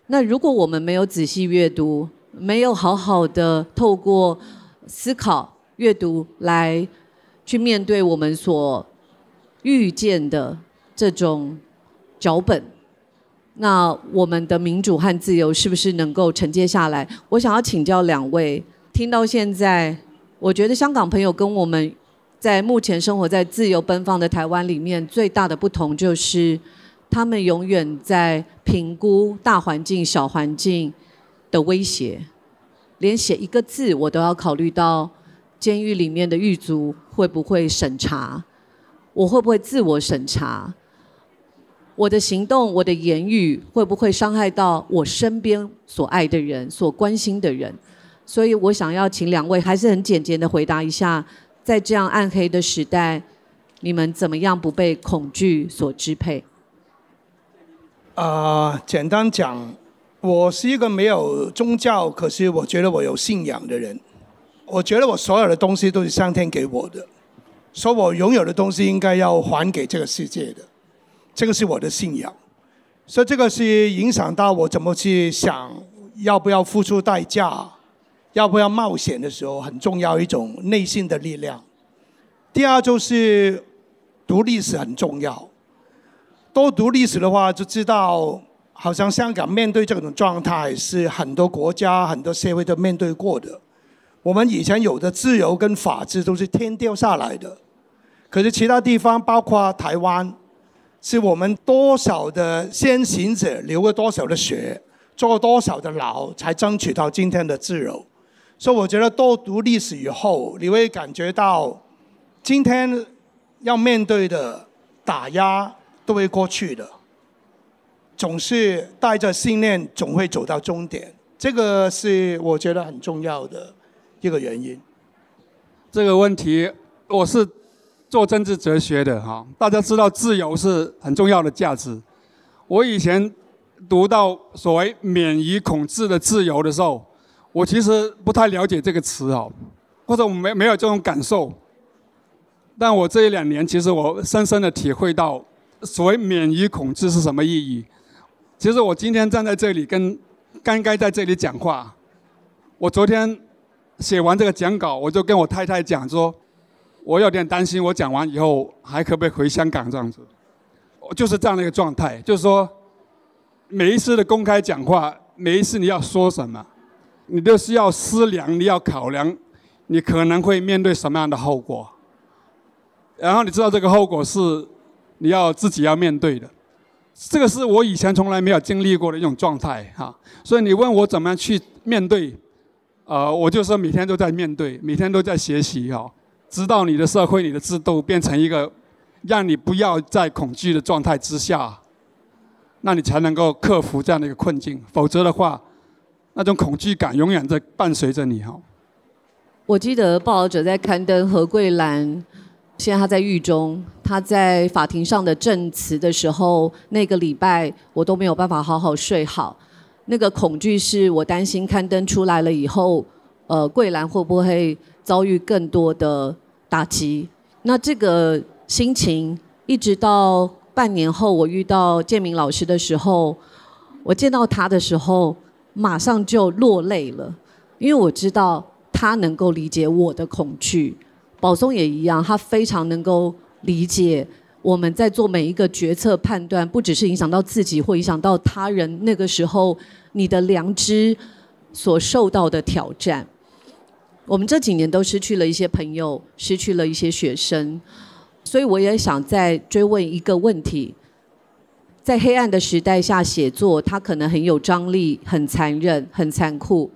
那如果我们没有仔细阅读，没有好好的透过思考阅读来。去面对我们所遇见的这种脚本，那我们的民主和自由是不是能够承接下来？我想要请教两位，听到现在，我觉得香港朋友跟我们在目前生活在自由奔放的台湾里面最大的不同，就是他们永远在评估大环境、小环境的威胁，连写一个字我都要考虑到。监狱里面的狱卒会不会审查？我会不会自我审查？我的行动、我的言语会不会伤害到我身边所爱的人、所关心的人？所以我想要请两位还是很简洁的回答一下，在这样暗黑的时代，你们怎么样不被恐惧所支配？啊，简单讲，我是一个没有宗教，可是我觉得我有信仰的人。我觉得我所有的东西都是上天给我的，所以我拥有的东西应该要还给这个世界的，这个是我的信仰。所以这个是影响到我怎么去想，要不要付出代价，要不要冒险的时候，很重要一种内心的力量。第二就是读历史很重要，多读历史的话就知道，好像香港面对这种状态是很多国家、很多社会都面对过的。我们以前有的自由跟法治都是天掉下来的，可是其他地方，包括台湾，是我们多少的先行者流了多少的血，做多少的牢，才争取到今天的自由。所以我觉得多读历史以后，你会感觉到，今天要面对的打压都会过去的，总是带着信念，总会走到终点。这个是我觉得很重要的。一个原因，这个问题我是做政治哲学的哈。大家知道自由是很重要的价值。我以前读到所谓免于恐惧的自由的时候，我其实不太了解这个词哦，或者我没没有这种感受。但我这一两年，其实我深深的体会到所谓免于恐惧是什么意义。其实我今天站在这里跟刚刚在这里讲话，我昨天。写完这个讲稿，我就跟我太太讲说，我有点担心，我讲完以后还可不可以回香港这样子？我就是这样的一个状态，就是说，每一次的公开讲话，每一次你要说什么，你都是要思量，你要考量，你可能会面对什么样的后果，然后你知道这个后果是你要自己要面对的，这个是我以前从来没有经历过的一种状态哈，所以你问我怎么样去面对？呃，我就是每天都在面对，每天都在学习哈，直到你的社会、你的制度变成一个让你不要在恐惧的状态之下，那你才能够克服这样的一个困境。否则的话，那种恐惧感永远在伴随着你哈。我记得报道者在刊登何桂兰，现在他在狱中，他在法庭上的证词的时候，那个礼拜我都没有办法好好睡好。那个恐惧是我担心刊登出来了以后，呃，桂兰会不会遭遇更多的打击？那这个心情一直到半年后，我遇到建明老师的时候，我见到他的时候，马上就落泪了，因为我知道他能够理解我的恐惧。宝松也一样，他非常能够理解。我们在做每一个决策判断，不只是影响到自己，或影响到他人。那个时候，你的良知所受到的挑战。我们这几年都失去了一些朋友，失去了一些学生，所以我也想再追问一个问题：在黑暗的时代下写作，它可能很有张力、很残忍、很残酷，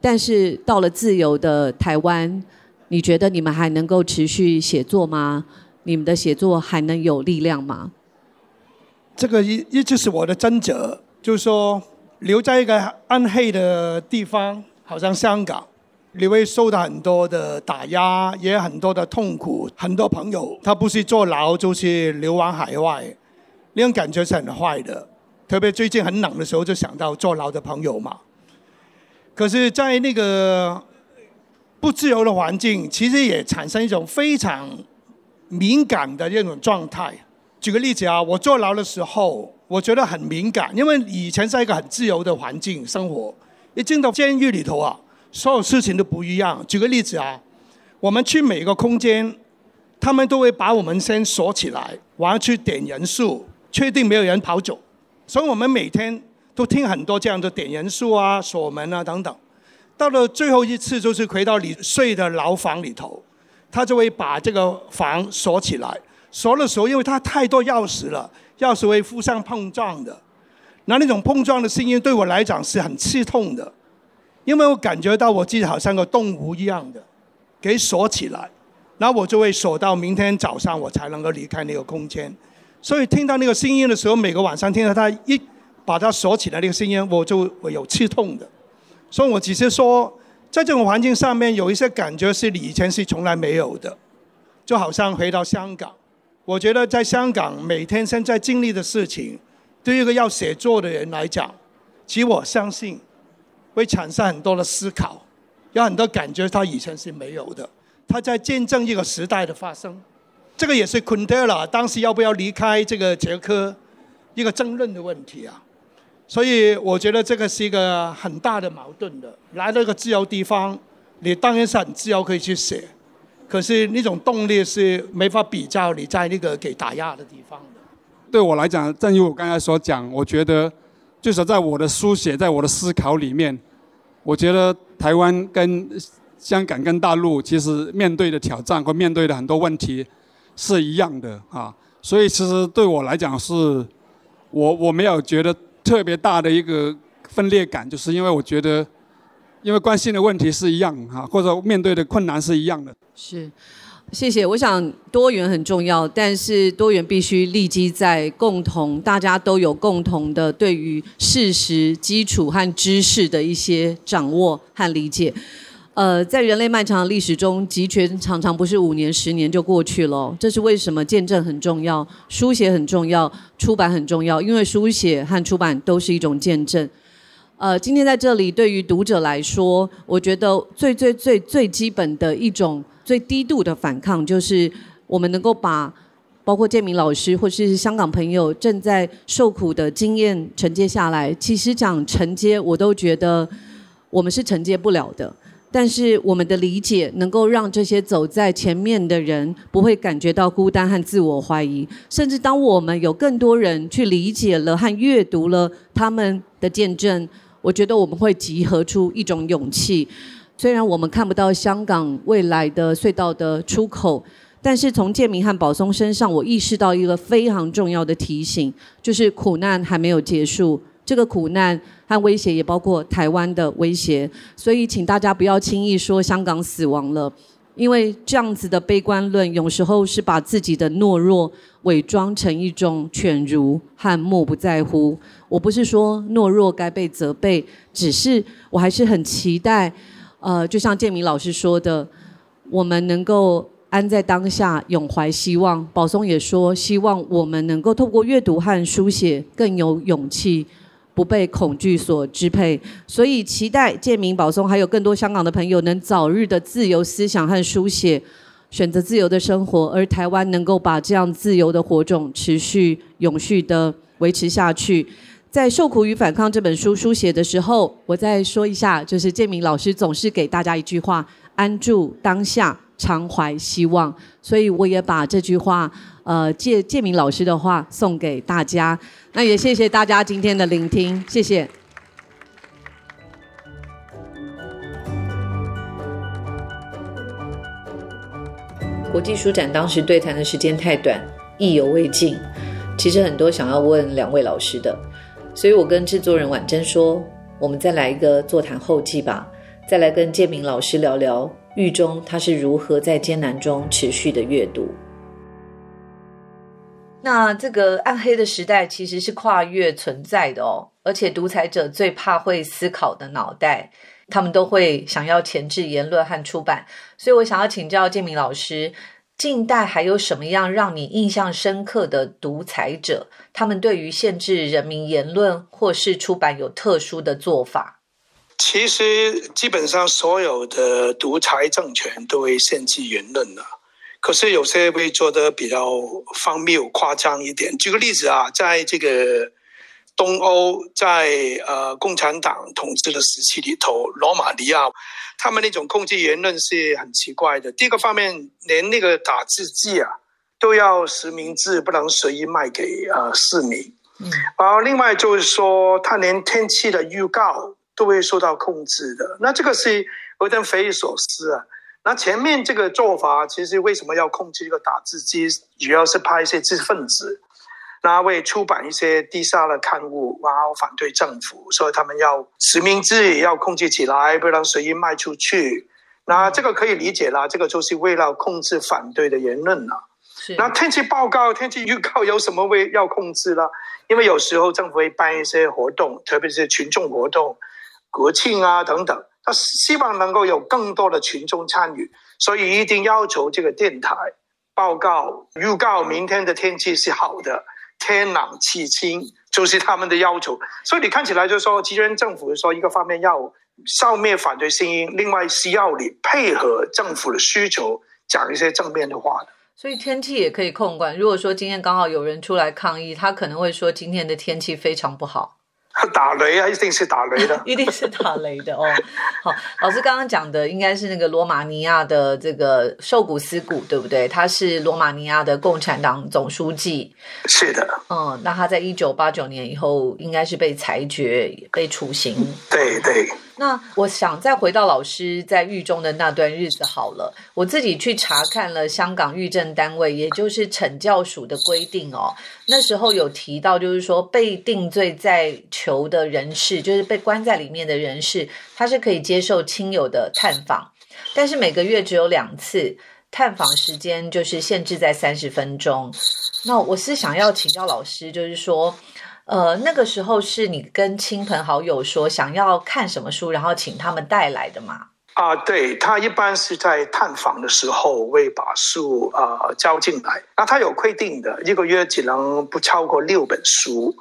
但是到了自由的台湾，你觉得你们还能够持续写作吗？你们的写作还能有力量吗？这个一一直是我的挣扎，就是说留在一个暗黑的地方，好像香港，你会受到很多的打压，也有很多的痛苦。很多朋友他不是坐牢，就是流亡海外，那种感觉是很坏的。特别最近很冷的时候，就想到坐牢的朋友嘛。可是，在那个不自由的环境，其实也产生一种非常。敏感的那种状态。举个例子啊，我坐牢的时候，我觉得很敏感，因为以前在一个很自由的环境生活，一进到监狱里头啊，所有事情都不一样。举个例子啊，我们去每个空间，他们都会把我们先锁起来，然后去点人数，确定没有人跑走。所以我们每天都听很多这样的点人数啊、锁门啊等等。到了最后一次，就是回到你睡的牢房里头。他就会把这个房锁起来，锁的时候，因为他太多钥匙了，钥匙会互相碰撞的。那那种碰撞的声音对我来讲是很刺痛的，因为我感觉到我自己好像个动物一样的，给锁起来，然后我就会锁到明天早上我才能够离开那个空间。所以听到那个声音的时候，每个晚上听到他一把它锁起来那个声音，我就我有刺痛的。所以我只是说，在这种环境上面有一些感觉是你以前是从来没有的，就好像回到香港。我觉得在香港每天现在经历的事情，对于一个要写作的人来讲，其实我相信会产生很多的思考，有很多感觉他以前是没有的。他在见证一个时代的发生，这个也是昆德拉当时要不要离开这个捷克一个争论的问题啊。所以我觉得这个是一个很大的矛盾的。来到一个自由地方，你当然是很自由可以去写，可是那种动力是没法比较你在那个给打压的地方的。对我来讲，正如我刚才所讲，我觉得就是在我的书写，在我的思考里面，我觉得台湾跟香港跟大陆其实面对的挑战和面对的很多问题是一样的啊。所以其实对我来讲，是我我没有觉得。特别大的一个分裂感，就是因为我觉得，因为关心的问题是一样哈，或者面对的困难是一样的。是，谢谢。我想多元很重要，但是多元必须立基在共同，大家都有共同的对于事实基础和知识的一些掌握和理解。呃，在人类漫长的历史中，集权常常不是五年、十年就过去了。这是为什么？见证很重要，书写很重要，出版很重要，因为书写和出版都是一种见证。呃，今天在这里，对于读者来说，我觉得最最最最基本的一种最低度的反抗，就是我们能够把包括建明老师或是香港朋友正在受苦的经验承接下来。其实讲承接，我都觉得我们是承接不了的。但是我们的理解能够让这些走在前面的人不会感觉到孤单和自我怀疑，甚至当我们有更多人去理解了和阅读了他们的见证，我觉得我们会集合出一种勇气。虽然我们看不到香港未来的隧道的出口，但是从建明和宝松身上，我意识到一个非常重要的提醒，就是苦难还没有结束。这个苦难和威胁也包括台湾的威胁，所以请大家不要轻易说香港死亡了，因为这样子的悲观论有时候是把自己的懦弱伪装成一种犬儒和漠不在乎。我不是说懦弱该被责备，只是我还是很期待，呃，就像建明老师说的，我们能够安在当下，永怀希望。宝松也说，希望我们能够透过阅读和书写更有勇气。不被恐惧所支配，所以期待建明、保松还有更多香港的朋友能早日的自由思想和书写，选择自由的生活，而台湾能够把这样自由的火种持续永续的维持下去。在《受苦与反抗》这本书书写的时候，我再说一下，就是建明老师总是给大家一句话：安住当下，常怀希望。所以我也把这句话。呃，借借明老师的话送给大家，那也谢谢大家今天的聆听，谢谢。国际书展当时对谈的时间太短，意犹未尽。其实很多想要问两位老师的，所以我跟制作人婉珍说，我们再来一个座谈后记吧，再来跟建明老师聊聊狱中他是如何在艰难中持续的阅读。那这个暗黑的时代其实是跨越存在的哦，而且独裁者最怕会思考的脑袋，他们都会想要钳制言论和出版。所以我想要请教建明老师，近代还有什么样让你印象深刻的独裁者？他们对于限制人民言论或是出版有特殊的做法？其实基本上所有的独裁政权都会限制言论的。可是有些会做的比较荒谬、夸张一点。举个例子啊，在这个东欧，在呃共产党统治的时期里头，罗马尼亚，他们那种控制言论是很奇怪的。第一个方面，连那个打字机啊，都要实名制，不能随意卖给呃市民。嗯。然后另外就是说，他连天气的预告都会受到控制的。那这个是有点匪夷所思啊。那前面这个做法，其实为什么要控制一个打字机？主要是怕一些知识分子，那为出版一些低下的刊物，然后反对政府，所以他们要实名制，要控制起来，不能随意卖出去。那这个可以理解啦，这个就是为了控制反对的言论了。那天气报告、天气预告有什么为要控制了？因为有时候政府会办一些活动，特别是群众活动、国庆啊等等，他希望能够有更多的群众参与，所以一定要求这个电台报告预告明天的天气是好的，天朗气清，就是他们的要求。所以你看起来就说，其实政府说一个方面要消灭反对声音，另外是要你配合政府的需求，讲一些正面的话的。所以天气也可以控管。如果说今天刚好有人出来抗议，他可能会说今天的天气非常不好。打雷啊，一定是打雷的，一定是打雷的哦。好，老师刚刚讲的应该是那个罗马尼亚的这个瘦骨斯古，对不对？他是罗马尼亚的共产党总书记。是的。嗯，那他在一九八九年以后应该是被裁决、被处刑。对对。那我想再回到老师在狱中的那段日子好了，我自己去查看了香港狱政单位，也就是惩教署的规定哦。那时候有提到，就是说被定罪在囚的人士，就是被关在里面的人士，他是可以接受亲友的探访，但是每个月只有两次，探访时间就是限制在三十分钟。那我是想要请教老师，就是说。呃，那个时候是你跟亲朋好友说想要看什么书，然后请他们带来的吗？啊，对他一般是在探访的时候会把书啊交进来。那他有规定的，一个月只能不超过六本书。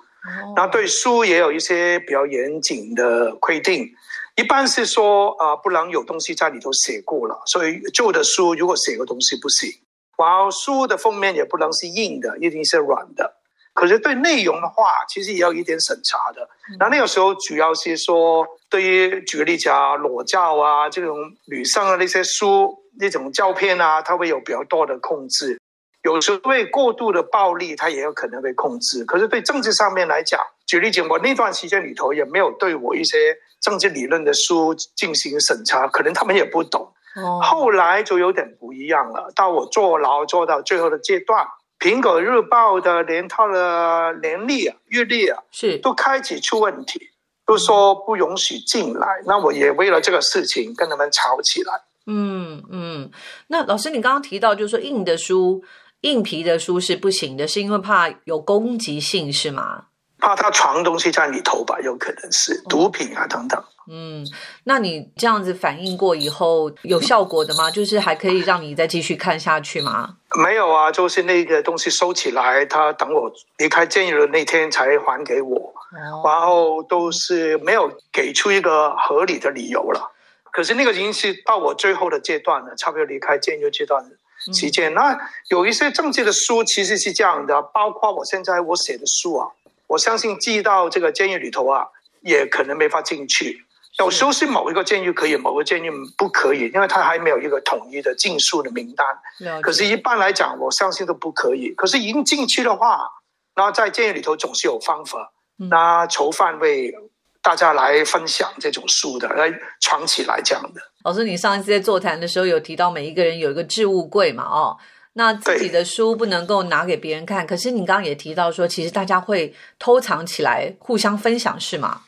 那对书也有一些比较严谨的规定，一般是说啊不能有东西在里头写过了，所以旧的书如果写个东西不行。然后书的封面也不能是硬的，一定是软的。可是对内容的话，其实也有一点审查的。那那个时候主要是说，对于举个例子啊，裸照啊，这种女生的那些书、那种照片啊，它会有比较多的控制。有时候对过度的暴力，它也有可能被控制。可是对政治上面来讲，举例子，我那段时间里头也没有对我一些政治理论的书进行审查，可能他们也不懂。后来就有点不一样了。到我坐牢坐到最后的阶段。苹果日报的连套的年历啊、月历啊，是都开始出问题，都说不允许进来。那我也为了这个事情跟他们吵起来。嗯嗯，那老师，你刚刚提到就是说硬的书、硬皮的书是不行的，是因为怕有攻击性是吗？怕他藏东西在里头吧，有可能是毒品啊等等。嗯，那你这样子反应过以后有效果的吗？就是还可以让你再继续看下去吗？没有啊，就是那个东西收起来，他等我离开监狱的那天才还给我，然后都是没有给出一个合理的理由了。可是那个已经是到我最后的阶段了，差不多离开监狱阶段期间。那有一些政治的书其实是这样的，包括我现在我写的书啊，我相信寄到这个监狱里头啊，也可能没法进去。有时候是某一个监狱可以，某个监狱不可以，因为他还没有一个统一的禁书的名单。可是，一般来讲，我相信都不可以。可是，已经进去的话，那在监狱里头总是有方法，那囚犯为大家来分享这种书的，来藏起来这样的。老师，你上一次在座谈的时候有提到，每一个人有一个置物柜嘛？哦，那自己的书不能够拿给别人看。可是，你刚刚也提到说，其实大家会偷藏起来，互相分享，是吗？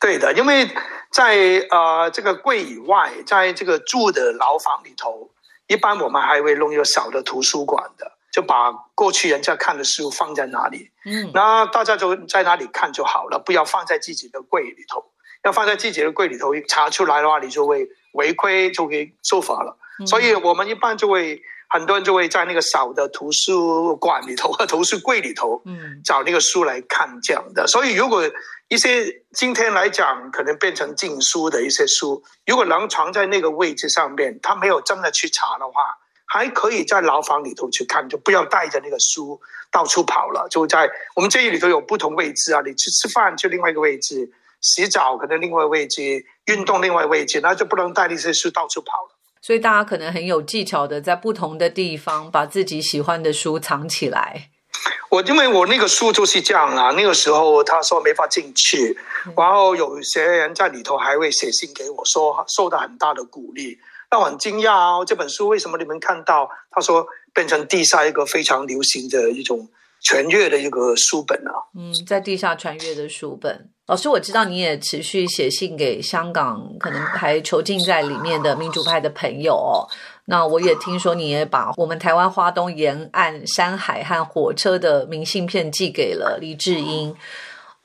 对的，因为。在呃这个柜以外，在这个住的牢房里头，一般我们还会弄一个小的图书馆的，就把过去人家看的书放在哪里，嗯，那大家就在哪里看就好了，不要放在自己的柜里头。要放在自己的柜里头，查出来的话，你就会违规，就会受罚了。所以我们一般就会。很多人就会在那个小的图书馆里头和图书柜里头，嗯，找那个书来看这样的。所以，如果一些今天来讲可能变成禁书的一些书，如果能藏在那个位置上面，他没有真的去查的话，还可以在牢房里头去看，就不要带着那个书到处跑了。就在我们监狱里头有不同位置啊，你去吃饭去另外一个位置，洗澡可能另外位置，运动另外位置，那就不能带那些书到处跑了。所以大家可能很有技巧的，在不同的地方把自己喜欢的书藏起来。我因为我那个书就是这样啊，那个时候他说没法进去，然后有些人在里头还会写信给我说，受到很大的鼓励，那我很惊讶哦。这本书为什么你们看到？他说变成地下一个非常流行的一种传阅的一个书本啊。嗯，在地下传阅的书本。老师，我知道你也持续写信给香港，可能还囚禁在里面的民主派的朋友哦。那我也听说你也把我们台湾花东沿岸山海和火车的明信片寄给了黎智英。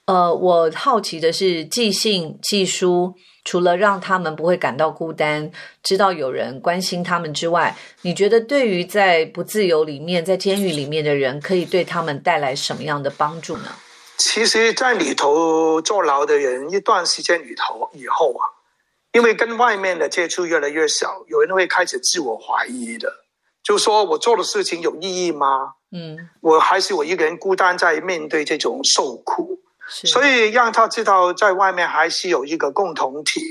呃，我好奇的是，寄信寄书，除了让他们不会感到孤单，知道有人关心他们之外，你觉得对于在不自由里面，在监狱里面的人，可以对他们带来什么样的帮助呢？其实，在里头坐牢的人，一段时间里头以后啊，因为跟外面的接触越来越少，有人会开始自我怀疑的，就说我做的事情有意义吗？嗯，我还是我一个人孤单在面对这种受苦，所以让他知道，在外面还是有一个共同体，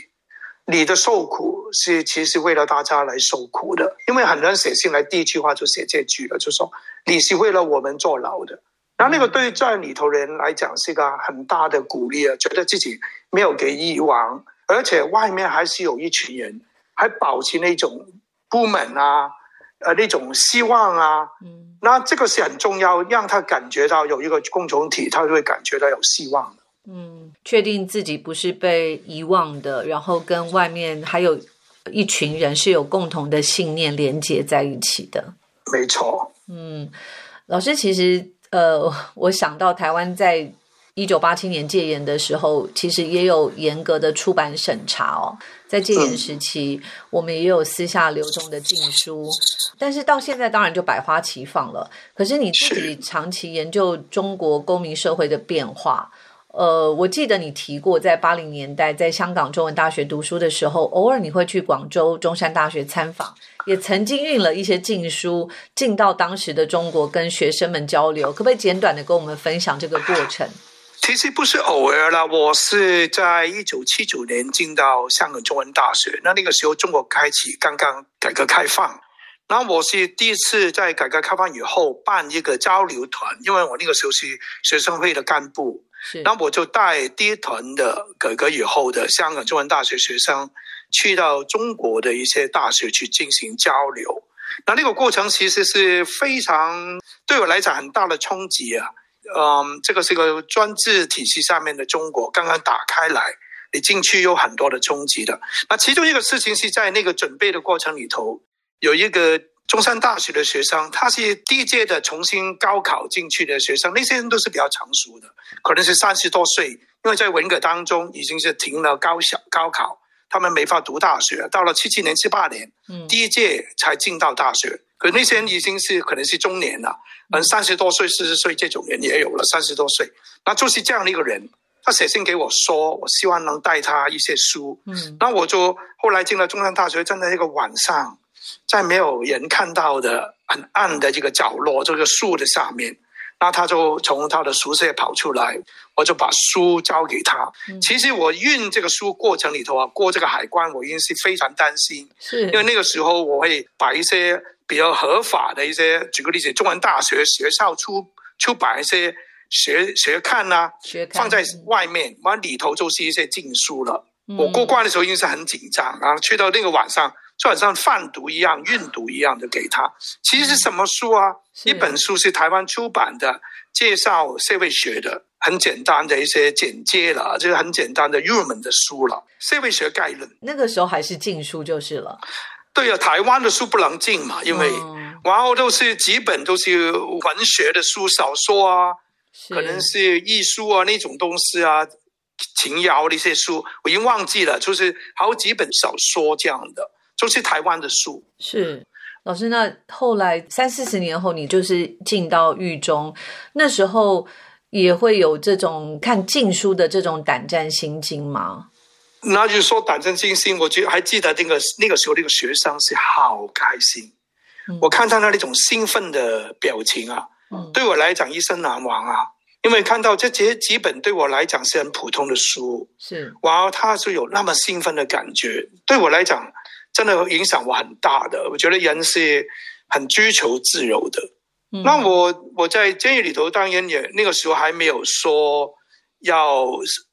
你的受苦是其实为了大家来受苦的，因为很多人写信来，第一句话就写这句了，就说你是为了我们坐牢的。然后那个对在里头人来讲是一个很大的鼓励啊，觉得自己没有给遗忘，而且外面还是有一群人还保持那种不满啊，呃那种希望啊，嗯，那这个是很重要，让他感觉到有一个共同体，他就会感觉到有希望嗯，确定自己不是被遗忘的，然后跟外面还有一群人是有共同的信念连接在一起的。没错。嗯，老师其实。呃，我想到台湾在一九八七年戒严的时候，其实也有严格的出版审查哦。在戒严时期，我们也有私下流通的禁书，但是到现在当然就百花齐放了。可是你自己长期研究中国公民社会的变化。呃，我记得你提过，在八零年代在香港中文大学读书的时候，偶尔你会去广州中山大学参访，也曾经运了一些禁书进到当时的中国，跟学生们交流。可不可以简短的跟我们分享这个过程？其实不是偶尔了，我是在一九七九年进到香港中文大学，那那个时候中国开启刚刚改革开放，然后我是第一次在改革开放以后办一个交流团，因为我那个时候是学生会的干部。那我就带第一团的改革以后的香港中文大学学生，去到中国的一些大学去进行交流。那那个过程其实是非常对我来讲很大的冲击啊。嗯，这个是个专制体系下面的中国刚刚打开来，你进去有很多的冲击的。那其中一个事情是在那个准备的过程里头，有一个。中山大学的学生，他是第一届的重新高考进去的学生，那些人都是比较成熟的，可能是三十多岁，因为在文革当中已经是停了高小高考，他们没法读大学，到了七七年、七八年，嗯，第一届才进到大学，可那些人已经是可能是中年了，可能，三十多岁、四十岁这种人也有了，三十多岁，那就是这样的一个人，他写信给我说，我希望能带他一些书，嗯，那我就后来进了中山大学，站在一个晚上。在没有人看到的很暗的这个角落，这个树的下面，那他就从他的宿舍跑出来，我就把书交给他。其实我运这个书过程里头啊，过这个海关，我已经是非常担心，是因为那个时候我会把一些比较合法的一些，举个例子，中文大学学校出出版一些学学看呐，放在外面，完里头就是一些禁书了。我过关的时候已经是很紧张，然后去到那个晚上。就好像贩毒一样、运毒一样的给他。其实是什么书啊？一本书是台湾出版的，介绍社会学的，很简单的一些简介了，就是很简单的入门的书了。社会学概论。那个时候还是禁书就是了。对啊，台湾的书不能禁嘛，因为然后都是几本都是文学的书、小说啊，可能是艺术啊那种东西啊，情谣的一些书，我已经忘记了，就是好几本小说这样的。都是台湾的书。是老师，那后来三四十年后，你就是进到狱中，那时候也会有这种看禁书的这种胆战心惊吗？那就说胆战心惊，我觉得还记得那个那个时候那个学生是好开心，我看到他那种兴奋的表情啊，对我来讲一生难忘啊，因为看到这几几本对我来讲是很普通的书，是，然后他是有那么兴奋的感觉，对我来讲。真的影响我很大的，我觉得人是很追求自由的。那我我在监狱里头，当然也那个时候还没有说要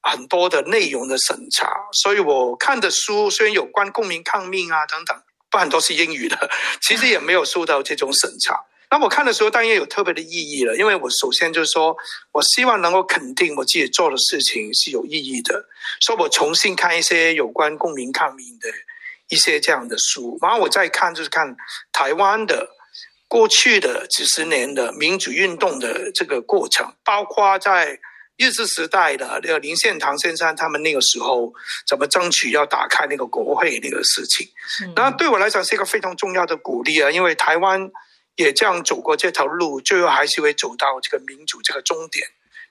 很多的内容的审查，所以我看的书虽然有关公民抗命啊等等，不很多是英语的，其实也没有受到这种审查。那我看的时候当然有特别的意义了，因为我首先就是说我希望能够肯定我自己做的事情是有意义的，所以我重新看一些有关公民抗命的一些这样的书，然后我再看就是看台湾的过去的几十年的民主运动的这个过程，包括在。日治时代的那个林献堂先生，他们那个时候怎么争取要打开那个国会那个事情，那对我来讲是一个非常重要的鼓励啊！因为台湾也这样走过这条路，最后还是会走到这个民主这个终点。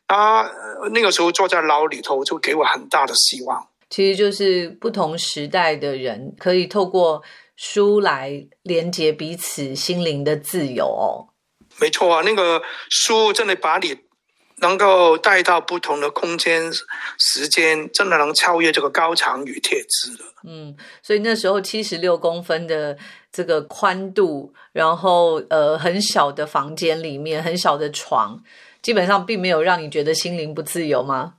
啊，那个时候坐在牢里头，就给我很大的希望。其实就是不同时代的人可以透过书来连接彼此心灵的自由哦。没错啊，那个书真的把你。能够带到不同的空间、时间，真的能超越这个高墙与铁枝了。嗯，所以那时候七十六公分的这个宽度，然后呃很小的房间里面，很小的床，基本上并没有让你觉得心灵不自由吗？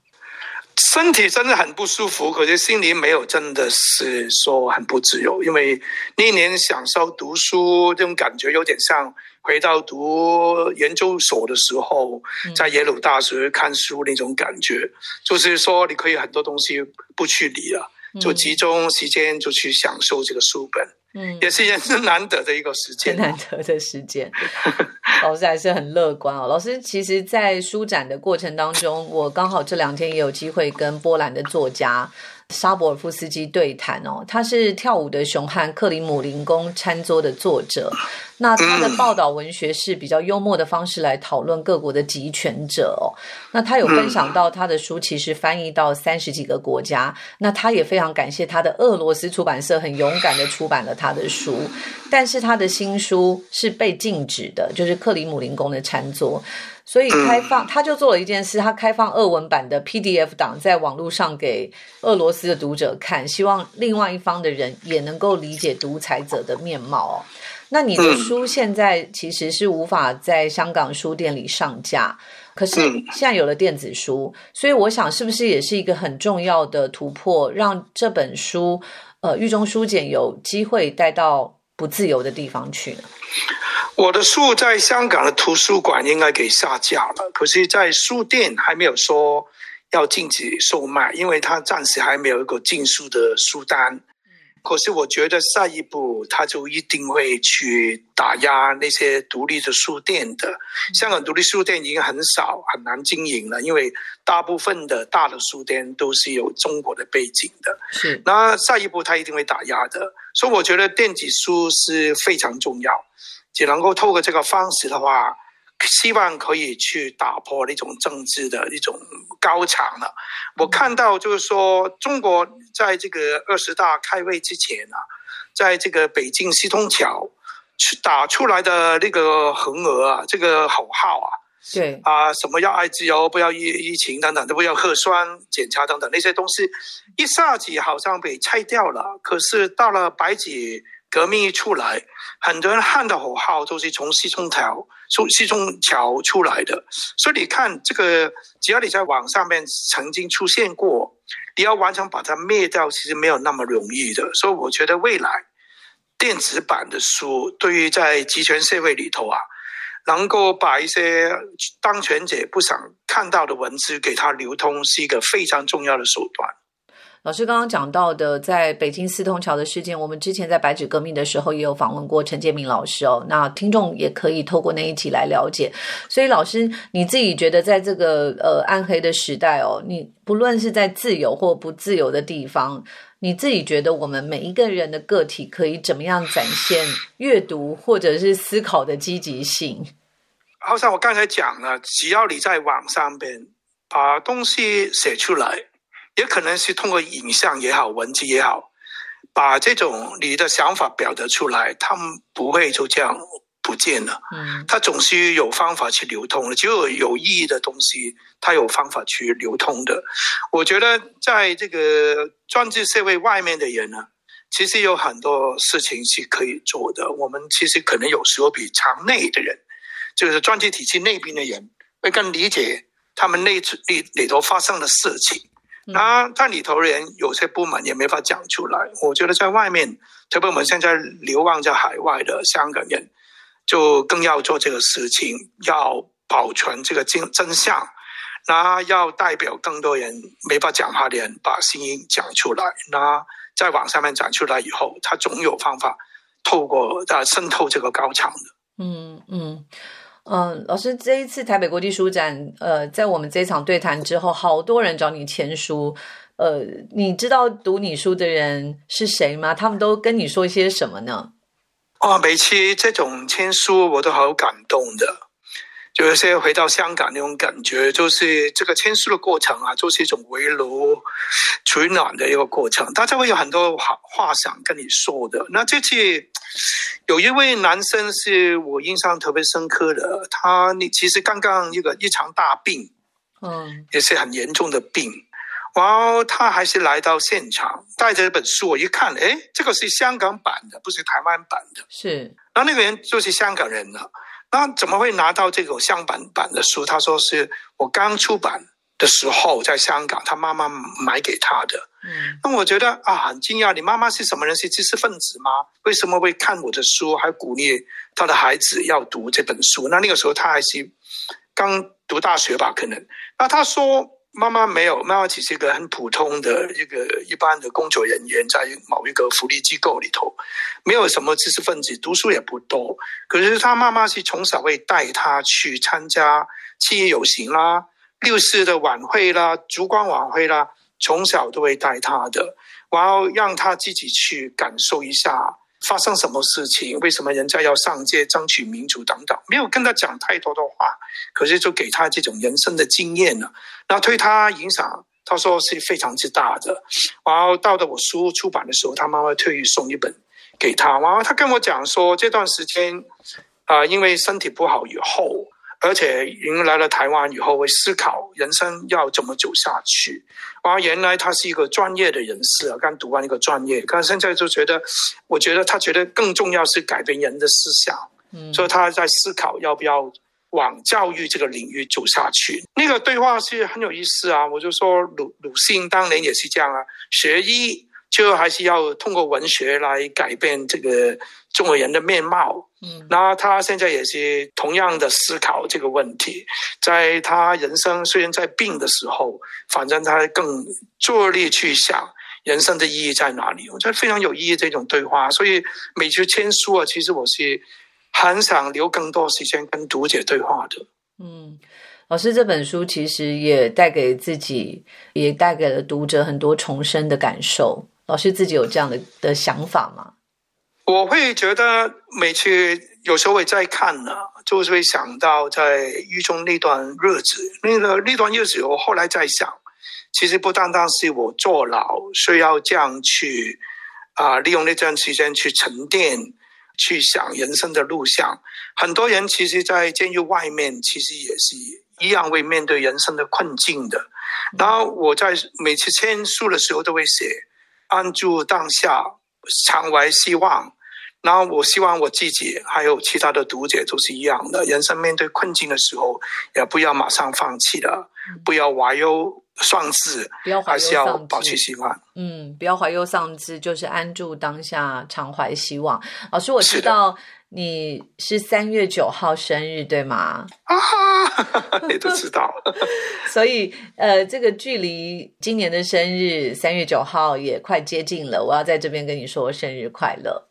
身体真的很不舒服，可是心里没有真的是说很不自由，因为那一年享受读书这种感觉，有点像回到读研究所的时候，在耶鲁大学看书那种感觉，就是说你可以很多东西不去理了，就集中时间就去享受这个书本。嗯，也是人生难得的一个时间，难得的时间。老师还是很乐观哦。老师其实，在书展的过程当中，我刚好这两天也有机会跟波兰的作家。沙博尔夫斯基对谈哦，他是跳舞的熊和克里姆林宫餐桌的作者。那他的报道文学是比较幽默的方式来讨论各国的集权者哦。那他有分享到他的书其实翻译到三十几个国家。那他也非常感谢他的俄罗斯出版社很勇敢的出版了他的书，但是他的新书是被禁止的，就是克里姆林宫的餐桌。所以开放，他就做了一件事，他开放俄文版的 PDF 档在网络上给俄罗斯的读者看，希望另外一方的人也能够理解独裁者的面貌哦。那你的书现在其实是无法在香港书店里上架，可是现在有了电子书，所以我想是不是也是一个很重要的突破，让这本书呃狱中书简有机会带到不自由的地方去呢？我的书在香港的图书馆应该给下架了，可是，在书店还没有说要禁止售卖，因为它暂时还没有一个禁书的书单。可是，我觉得下一步他就一定会去打压那些独立的书店的。香港独立书店已经很少、很难经营了，因为大部分的大的书店都是有中国的背景的。是，那下一步他一定会打压的。所以，我觉得电子书是非常重要。只能够透过这个方式的话，希望可以去打破那种政治的一种高墙了。我看到就是说，中国在这个二十大开会之前啊，在这个北京西通桥去打出来的那个横额啊，这个口号啊，对啊，什么要爱自由，不要疫疫情等等，都不要核酸检查等等那些东西，一下子好像被拆掉了。可是到了白纸。革命一出来，很多人喊的口号都是从西中桥、从西中桥出来的。所以你看，这个只要你在网上面曾经出现过，你要完全把它灭掉，其实没有那么容易的。所以我觉得未来电子版的书，对于在集权社会里头啊，能够把一些当权者不想看到的文字给他流通，是一个非常重要的手段。老师刚刚讲到的，在北京四通桥的事件，我们之前在白纸革命的时候也有访问过陈建明老师哦。那听众也可以透过那一集来了解。所以，老师你自己觉得，在这个呃暗黑的时代哦，你不论是在自由或不自由的地方，你自己觉得我们每一个人的个体可以怎么样展现 阅读或者是思考的积极性？好像我刚才讲了，只要你在网上边把东西写出来。也可能是通过影像也好，文字也好，把这种你的想法表达出来，他们不会就这样不见了。嗯，他总是有方法去流通的。只有有意义的东西，他有方法去流通的。我觉得，在这个专制社会外面的人呢，其实有很多事情是可以做的。我们其实可能有时候比场内的人，就是专制体系那边的人，会更理解他们内里里头发生的事情。那在里头人有些不满也没法讲出来。我觉得在外面，特别我们现在流亡在海外的香港人，就更要做这个事情，要保存这个真真相，那要代表更多人没法讲话的人把声音讲出来。那在网上面讲出来以后，他总有方法透过呃渗透这个高墙的。嗯嗯嗯，老师，这一次台北国际书展，呃，在我们这场对谈之后，好多人找你签书。呃，你知道读你书的人是谁吗？他们都跟你说些什么呢？哦，每期这种签书我都好感动的，就有些回到香港那种感觉，就是这个签书的过程啊，就是一种围炉取暖的一个过程。大家会有很多话话想跟你说的。那这次有一位男生是我印象特别深刻的，他你其实刚刚一个一场大病，嗯，也是很严重的病。然后他还是来到现场，带着一本书。我一看，哎，这个是香港版的，不是台湾版的。是，然后那个人就是香港人了。那怎么会拿到这个香港版的书？他说是我刚出版的时候在香港，他妈妈买给他的。嗯，那我觉得啊，很惊讶。你妈妈是什么人？是知识分子吗？为什么会看我的书，还鼓励他的孩子要读这本书？那那个时候他还是刚读大学吧，可能。那他说。妈妈没有，妈妈只是一个很普通的一个一般的工作人员，在某一个福利机构里头，没有什么知识分子，读书也不多。可是他妈妈是从小会带他去参加企业游行啦、六四的晚会啦、烛光晚会啦，从小都会带他的，然后让他自己去感受一下。发生什么事情？为什么人家要上街争取民主等等？没有跟他讲太多的话，可是就给他这种人生的经验了。那对他影响，他说是非常之大的。然后到了我书出版的时候，他妈妈特意送一本给他。然后他跟我讲说，这段时间啊，因为身体不好以后。而且迎来了台湾以后，会思考人生要怎么走下去。啊，原来他是一个专业的人士啊，刚读完一个专业，但现在就觉得，我觉得他觉得更重要是改变人的思想。嗯，所以他在思考要不要往教育这个领域走下去。那个对话是很有意思啊，我就说鲁鲁迅当年也是这样啊，学医就还是要通过文学来改变这个中国人的面貌。嗯，那他现在也是同样的思考这个问题，在他人生虽然在病的时候，反正他更坐力去想人生的意义在哪里。我觉得非常有意义这种对话，所以每次签书啊，其实我是很想留更多时间跟读者对话的。嗯，老师这本书其实也带给自己，也带给了读者很多重生的感受。老师自己有这样的的想法吗？我会觉得每次有时候会在看呢，就是会想到在狱中那段日子。那个那段日子，我后来在想，其实不单单是我坐牢需要这样去啊，利用那段时间去沉淀，去想人生的路向。很多人其实，在监狱外面，其实也是一样会面对人生的困境的。然后我在每次签书的时候都会写：安住当下。常怀希望，然后我希望我自己还有其他的读者都是一样的。人生面对困境的时候，也不要马上放弃了，不要怀忧丧志，不要还是要保持希望。嗯，不要怀忧丧志，就是安住当下，常怀希望。老师，我知道你是三月九号生日，对吗？啊，你都知道。所以，呃，这个距离今年的生日三月九号也快接近了，我要在这边跟你说生日快乐，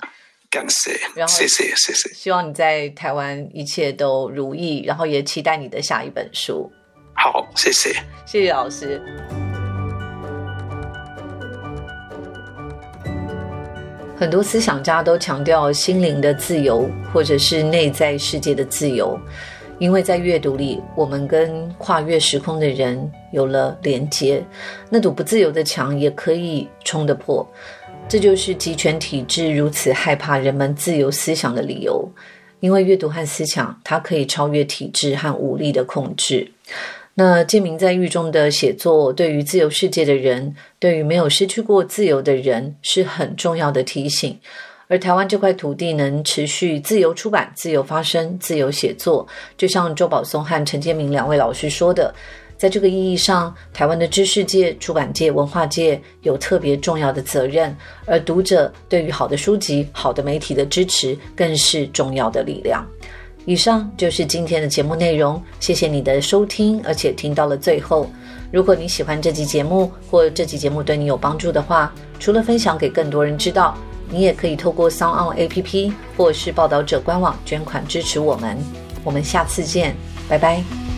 感谢，谢谢，谢谢，希望你在台湾一切都如意，然后也期待你的下一本书。好，谢谢，谢谢老师。很多思想家都强调心灵的自由，或者是内在世界的自由。因为在阅读里，我们跟跨越时空的人有了连接，那堵不自由的墙也可以冲得破。这就是集权体制如此害怕人们自由思想的理由。因为阅读和思想，它可以超越体制和武力的控制。那建明在狱中的写作，对于自由世界的人，对于没有失去过自由的人，是很重要的提醒。而台湾这块土地能持续自由出版、自由发声、自由写作，就像周宝松和陈建明两位老师说的，在这个意义上，台湾的知识界、出版界、文化界有特别重要的责任，而读者对于好的书籍、好的媒体的支持，更是重要的力量。以上就是今天的节目内容，谢谢你的收听，而且听到了最后。如果你喜欢这期节目，或这期节目对你有帮助的话，除了分享给更多人知道，你也可以透过 Sound On APP 或是报道者官网捐款支持我们。我们下次见，拜拜。